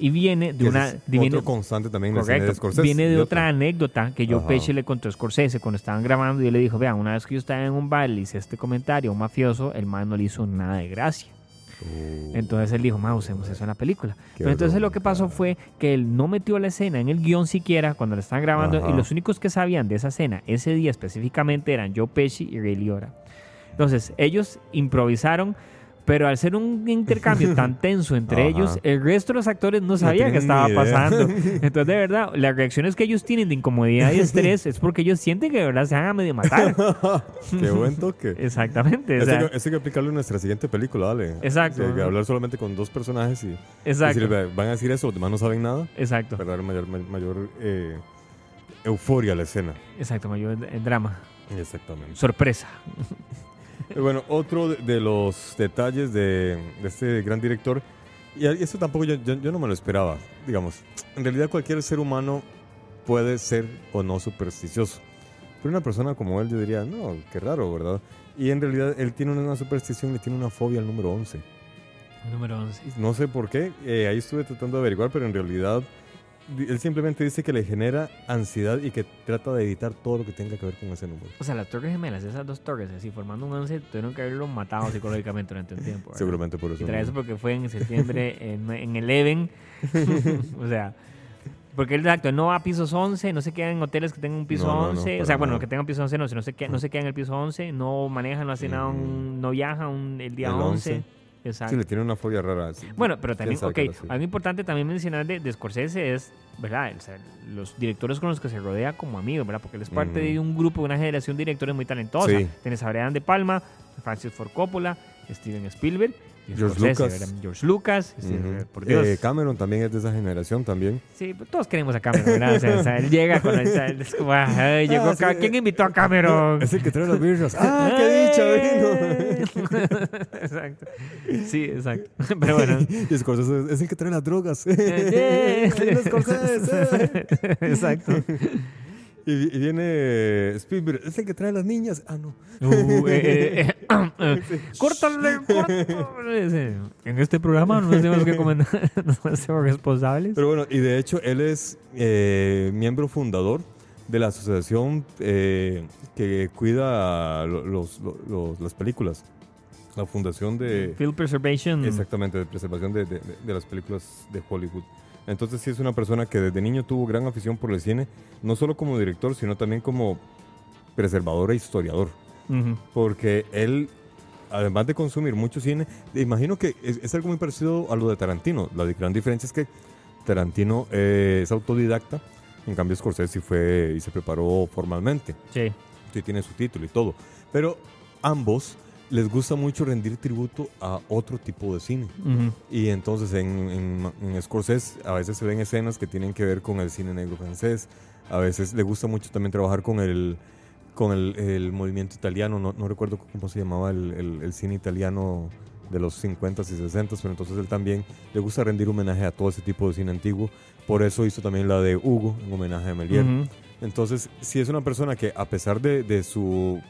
Y viene de una... es de- otro constante también en de. Scorsese. Viene de otra anécdota que Joe. Pesci le contó a Scorsese cuando estaban grabando y él le dijo, vean, una vez que yo estaba en un bar y hice este comentario a un mafioso, el man no le hizo nada de gracia. Uh, Entonces él dijo, ma, usemos eso en la película. Pero entonces lo que pasó fue que él no metió la escena en el guion siquiera cuando la estaban grabando Ajá. y los únicos que sabían de esa escena ese día específicamente eran Joe Pesci y Ray Liotta. Entonces ellos improvisaron, pero al ser un intercambio tan [LAUGHS] tenso entre Ajá. ellos, el resto de los actores no sabían qué estaba pasando. [LAUGHS] Entonces de verdad, las reacciones que ellos tienen de incomodidad y estrés es porque ellos sienten que de verdad se van a medio matar. [LAUGHS] Qué buen toque. Exactamente. o Eso sea, hay que- eso hay que aplicarlo en nuestra siguiente película, dale. Exacto. Hablar solamente con dos personajes y exacto. decir, "Ve, van a decir eso, los demás no saben nada, Exacto. para dar mayor, ma- mayor eh, euforia a la escena. Exacto, mayor drama. Exactamente. Sorpresa. Eh, Bueno, otro de, los detalles de, de este gran director, y esto tampoco yo, yo- yo no me lo esperaba, digamos, en realidad cualquier ser humano puede ser o no supersticioso, pero una persona como él yo diría, no, qué raro, ¿verdad? Y en realidad él tiene una superstición, le tiene una fobia al número 11. Número 11. No sé por qué, eh, ahí estuve tratando de averiguar, pero en realidad él simplemente dice que le genera ansiedad y que trata de evitar todo lo que tenga que ver con ese número. O sea, las torres gemelas, esas dos torres, así formando un 11, tuvieron que haberlo matado psicológicamente durante un tiempo. ¿verdad? Seguramente por eso. Y tras eso porque fue en septiembre [LAUGHS] en, en Eleven. [LAUGHS] o sea, porque él, exacto, él no va a pisos 11, no se queda en hoteles que tengan un piso No, no, no, 11. o sea, bueno, que tengan piso 11, no, no se, queda, no se queda en el piso 11, no manejan, no hacen nada, un- no viajan el día El 11. 11. Exacto. Sí, le tiene una fobia rara. Bueno, pero ¿Quién también, ok, algo importante también mencionar de, de Scorsese es, ¿verdad? O sea, los directores con los que se rodea como amigos, ¿verdad? Porque él es parte de un grupo, de una generación de directores muy talentosa. Sí. Tienes a Brian De Palma, Francis Ford Coppola, Steven Spielberg George Lucas. George Lucas, Ujú. por Dios. Eh, Cameron también es de esa generación también. Sí, todos queremos a Cameron, ¿verdad? O sea, o sea, él llega con el, es como, ah, ay, llegó Ah, sí. ¿Quién invitó a Cameron? Es el que trae las birras. ¡Ah, qué dicha vino! [LAUGHS] exacto. Sí, exacto. [LAUGHS] Pero bueno. y Scorsese es- el que trae las drogas. [LAUGHS] Eh, Scorsese. exacto. Y, y viene Spielberg, es el que trae las niñas. Ah, no. Uh, eh, eh, eh, ah, [LAUGHS] eh, córtale, córtale. En este programa no tenemos que comentar, [LAUGHS] no somos responsables. Pero bueno, y de hecho él es eh, miembro fundador de la asociación eh, que cuida lo- los, lo- los- las películas. La fundación de... Field Preservation. Exactamente, de preservación de, de- de las películas de Hollywood. Entonces sí es una persona que desde niño tuvo gran afición por el cine, no solo como director, sino también como preservador e historiador. Porque él, además de consumir mucho cine, imagino que es, es algo muy parecido a lo de Tarantino. La gran diferencia es que Tarantino eh, es autodidacta, en cambio Scorsese fue y se preparó formalmente. Sí. Sí tiene su título y todo. Pero ambos les gusta mucho rendir tributo a otro tipo de cine. Y entonces en, en, en Scorsese a veces se ven escenas que tienen que ver con el cine negro francés. A veces le gusta mucho también trabajar con el, con el, el movimiento italiano. No, no recuerdo cómo se llamaba el, el- el cine italiano de los 50s y 60s, pero entonces él también le gusta rendir homenaje a todo ese tipo de cine antiguo. Por eso hizo también la de Hugo, en homenaje a Melier. Entonces, sí es una persona que a pesar de, de su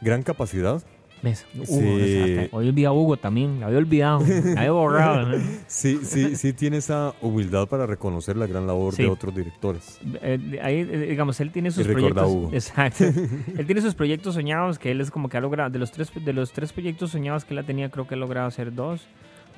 gran capacidad, ¿Ves? Hugo, Sí. Hoy olvidado a Hugo también. La había olvidado. La había [LAUGHS] borrado. ¿no? sí, sí, sí tiene esa humildad para reconocer la gran labor Sí. de otros directores. Eh, ahí, eh, digamos, él tiene sus proyectos. Hugo. Exacto. [LAUGHS] él tiene sus proyectos soñados que él es como que ha logrado. De los tres, de los tres proyectos soñados que él tenía, creo que ha logrado hacer dos.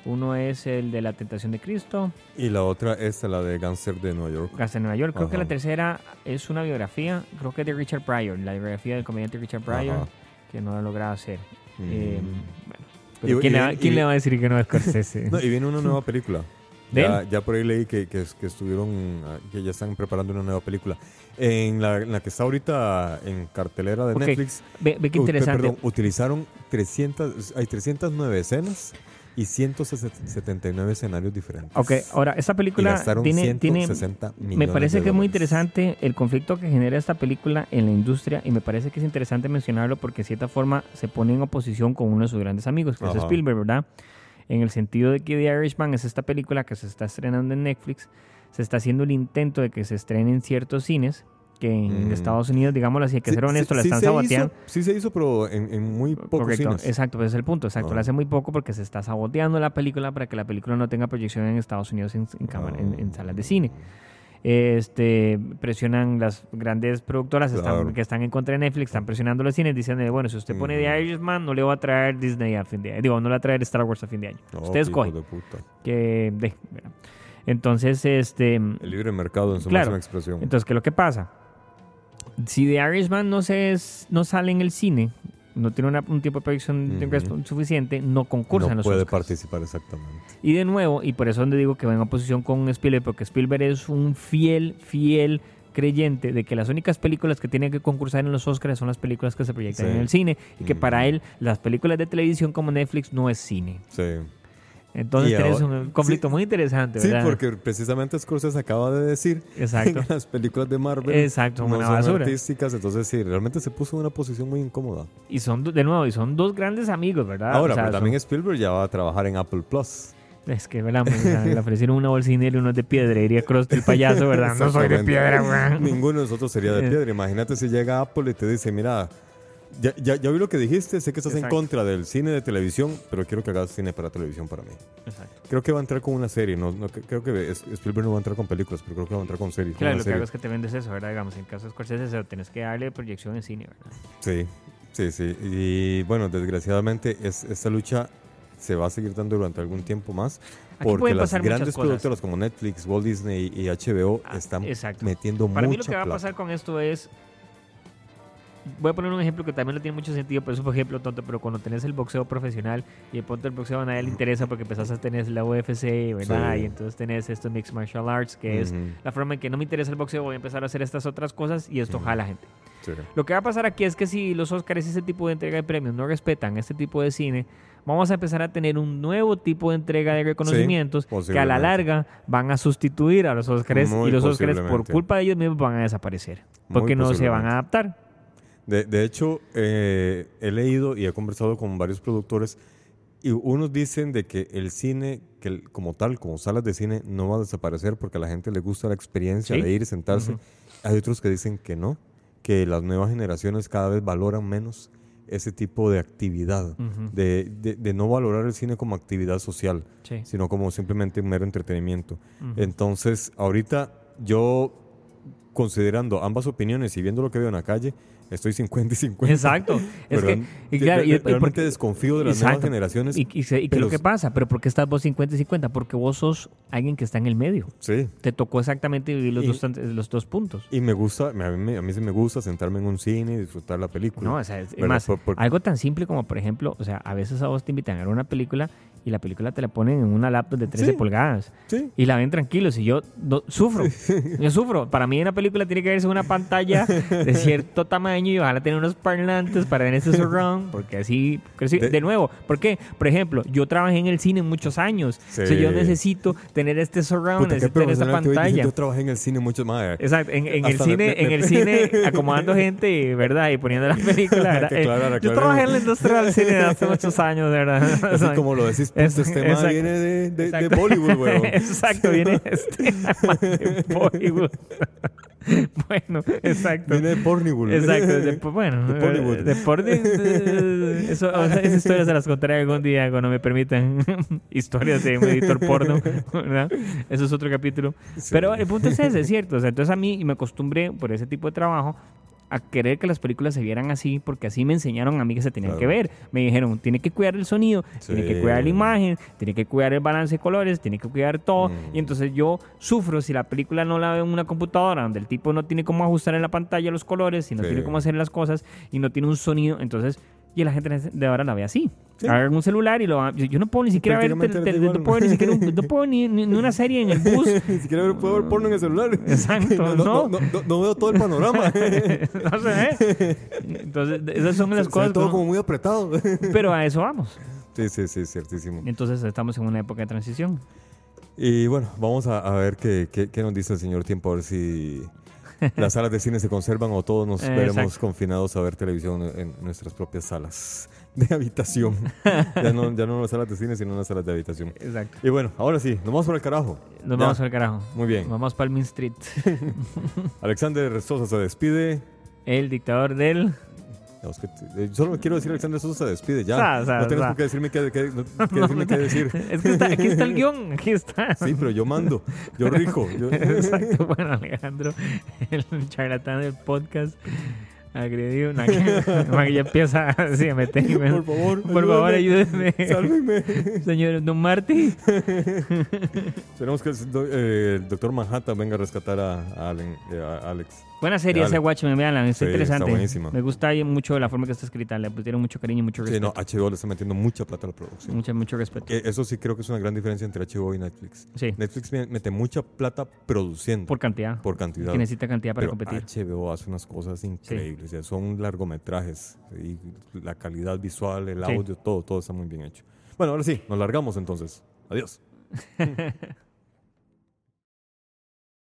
Uno es el de la tentación de Cristo, Y la otra es la de Gánster de Nueva York. Gasta en Nueva York. Creo que la tercera es una biografía, creo que es de Richard Pryor, la biografía del comediante Richard Pryor, Ajá. Que no ha logrado hacer. Mm. Eh, bueno, pero Y- ¿quién, y- le va, quién y- le va a decir que no es [LAUGHS] Scorsese? No, y viene una nueva película. ¿De Ya, ya por ahí leí que, que, que estuvieron, ah, que ya están preparando una nueva película. En la, en la que está ahorita en cartelera de Netflix, ve, ve qué interesante. perdón, utilizaron 300, hay 309 escenas y 179 escenarios diferentes. Ok, ahora, esta película tiene, tiene 160 millones Me parece que es muy interesante el conflicto que genera esta película en la industria y me parece que es interesante mencionarlo porque de cierta forma se pone en oposición con uno de sus grandes amigos, que es. Spielberg, ¿verdad? En el sentido de que The Irishman es esta película que se está estrenando en Netflix, se está haciendo el intento de que se estrene en ciertos cines, que en Mm. Estados Unidos, digámoslo así, hay que Sí, ser honesto, sí, la están saboteando. hizo- sí se hizo, pero en, en muy pocos Correcto, cines. exacto, ese es el punto, exacto. Ah. Lo hace muy poco porque se está saboteando la película para que la película no tenga proyección en Estados Unidos en, en cámara- en- en salas de cine. Este, presionan las grandes productoras están- que están en contra de Netflix, están presionando los cines, diciendo, bueno, si usted pone Ujú. The Irishman, no le va a traer Disney a fin de año. Digo, no le va a traer Star Wars a fin de año. No, usted escoge. Que, de- entonces, este... El libre mercado en su Claro. máxima expresión. Entonces, ¿qué es lo que pasa? Si The Irishman no, se es- no sale en el cine, no tiene una- un tiempo de proyección suficiente, no concursa en no los puede Oscars. participar exactamente. Y de nuevo, y por eso donde digo que va en oposición con Spielberg, porque Spielberg es un fiel, fiel creyente de que las únicas películas que tienen que concursar en los Oscars son las películas que se proyectan Sí. en el cine y que para él las películas de televisión como Netflix no es cine. Sí. Entonces Y tienes ahora- un conflicto sí. muy interesante, Sí, ¿verdad? porque precisamente Scorsese acaba de decir [LAUGHS] Exacto. que las películas de Marvel Exacto, no una son basura. artísticas, entonces sí, realmente se puso en una posición muy incómoda. Y son, de nuevo, y son dos grandes amigos, ¿verdad? Ahora, O sea, pero son- también Spielberg ya va a trabajar en Apple Plus. Es que, ¿verdad? Sea, le ofrecieron una bolsina y uno es de piedra. Diría Cross el payaso, ¿verdad? No soy de piedra. Ninguno de nosotros sería de [LAUGHS] piedra. Imagínate si llega Apple y te dice, mira, ya, ya, ya vi lo que dijiste, sé que estás Exacto. en contra del cine de televisión, pero quiero que hagas cine para televisión para mí. Exacto. Creo que va a entrar con una serie, no, no creo que Spielberg no va a entrar con películas, pero creo que va a entrar con series. con Claro, una lo que hago es que te vendes eso, ¿verdad? Digamos, en caso de Scorsese, tienes que darle proyección en cine, ¿verdad? Sí, sí, sí. Y bueno, desgraciadamente es, esta lucha se va a seguir dando durante algún tiempo más Aquí porque las grandes productoras como Netflix, Walt Disney y HBO Ah, están exacto. metiendo Para mí lo que va a pasar con esto es... Voy a poner un ejemplo que también no tiene mucho sentido, pero es un ejemplo tonto, pero cuando tenés el boxeo profesional y de pronto el boxeo a nadie le interesa porque empezás a tener la UFC, ¿verdad? Sí. Y entonces tenés esto Mixed Martial Arts, que es la forma en que no me interesa el boxeo, voy a empezar a hacer estas otras cosas y esto Ujú. jala gente. Sí. Lo que va a pasar aquí es que si los Oscars y ese tipo de entrega de premios no respetan este tipo de cine, vamos a empezar a tener un nuevo tipo de entrega de reconocimientos que a la larga van a sustituir a los Oscars Muy y los Oscars por culpa de ellos mismos van a desaparecer. Muy Porque no se van a adaptar. De, de hecho, eh, he leído y he conversado con varios productores y unos dicen de que el cine, que el- como tal, como salas de cine, no va a desaparecer porque a la gente le gusta la experiencia Sí. de ir y sentarse. Hay otros que dicen que no, que las nuevas generaciones cada vez valoran menos ese tipo de actividad, de, de- de no valorar el cine como actividad social, Sí. sino como simplemente un mero entretenimiento. Entonces, ahorita yo, considerando ambas opiniones y viendo lo que veo en la calle, estoy 50 y 50. Exacto. [LAUGHS] Es que, y claro, y- Re- y realmente porque- desconfío de las nuevas generaciones. ¿Y, y, se- y qué es lo que pasa? ¿Pero por qué estás vos 50 y 50? Porque vos sos alguien que está en el medio. Sí. Te tocó exactamente vivir los, dos, tan- los dos puntos. Y me gusta, a mí, a mí sí me gusta sentarme en un cine y disfrutar la película. No, o sea, es, más, Por- por- algo tan simple como, por ejemplo, o sea, a veces a vos te invitan a ver una película y la película te la ponen en una laptop de 13 Sí. pulgadas Sí. y la ven tranquilos y yo do- sufro. [LAUGHS] Yo sufro. Para mí una película tiene que verse en una pantalla de [LAUGHS] cierto tamaño y ojalá tener unos parlantes para ver ese [LAUGHS] surround, porque así, así- De- de, nuevo, ¿por qué? Por ejemplo, yo trabajé en el cine muchos años, Sí. o sea, yo necesito tener este surround, Puta, necesito tener dice, pantalla. Yo trabajé en el cine mucho más. Exacto, en, en el Hasta me- cine, me- en el cine acomodando gente, ¿verdad? Y poniendo la película, ¿verdad? Que Eh, yo trabajé en la industria del cine hace muchos años, ¿verdad? Así como lo decís, pues, Es- este tema exacto. viene de, de. Bollywood, weón. [LAUGHS] Exacto, viene este [LAUGHS] de Bollywood. [LAUGHS] bueno, exacto. Viene de Porneywood. Exacto, de- bueno, De Bollywood. eh, de eso, o sea, esas historias se las contaré algún día cuando me permitan historias de un editor porno, ¿verdad? Eso es otro capítulo. Sí. Pero el punto es ese, es cierto. O sea, entonces a mí me acostumbré por ese tipo de trabajo a querer que las películas se vieran así, porque así me enseñaron a mí que se tenían Claro. que ver. Me dijeron, tiene que cuidar el sonido, tiene que cuidar la imagen, tiene que cuidar el balance de colores, tiene que cuidar todo. Mm. Y entonces yo sufro si la película no la veo en una computadora, donde el tipo no tiene cómo ajustar en la pantalla los colores, y no Sí. tiene cómo hacer las cosas, y no tiene un sonido. Entonces, y la gente de ahora la ve así. Sí. Agarran un celular y lo va- yo, yo no puedo ni siquiera ver, no puedo ni siquiera [LAUGHS] no puedo ni, ni- ni una serie en el bus. [LAUGHS] Ni siquiera ver- puedo ver porno en el celular. [LAUGHS] Exacto, no, no. no, no, no- no veo todo el panorama. no sé. Entonces, esas son las Se cosas. todo como muy apretado. Pero a eso vamos. sí, sí, sí, ciertísimo. Entonces estamos en una época de transición. Y bueno, vamos a, a ver qué, qué, qué nos dice el señor tiempo, a ver si las salas de cine se conservan o todos nos Eh, veremos exacto. confinados a ver televisión en nuestras propias salas de habitación. ya, no, ya no en las salas de cine, sino en las salas de habitación. Exacto. Y bueno, ahora sí, nos vamos por el carajo. Nos Ya. vamos al carajo. Muy bien. Nos vamos para el Main Street. [LAUGHS] Alexander Sosa se despide. El dictador del. Eh, solo quiero decir Alexander Sosa se despide ya. Sa, sa, no tienes por qué decirme qué, qué- no- [LAUGHS] que decirme qué decir. Es que está, aquí está el guion. Aquí está. Sí, pero yo mando, yo rijo. yo- Exacto. Bueno, Alejandro, el charlatán del podcast, que, que ya empieza [LAUGHS] así a meterme. Por favor, Por favor, ayúdenme. Sálvenme. Señor Don Marty. [LAUGHS] Esperemos que el, eh, el doctor Manhattan venga a rescatar a, a Allen- eh, a Alex. Buena serie Dale. ese Watchmen, veanla, Sí, interesante. está buenísima. Me gusta mucho la forma que está escrita, le pusieron mucho cariño y mucho Sí, respeto. no, HBO le está metiendo mucha plata a la producción. mucho, mucho respeto. Eh, Eso sí creo que es una gran diferencia entre HBO y Netflix. Sí, Netflix me- mete mucha plata produciendo por cantidad. por cantidad. que necesita cantidad para Pero competir. HBO hace unas cosas increíbles. son largometrajes. Y la calidad visual, el Sí. audio, todo, todo está muy bien hecho. Bueno, ahora sí, nos largamos entonces. Adiós. [LAUGHS]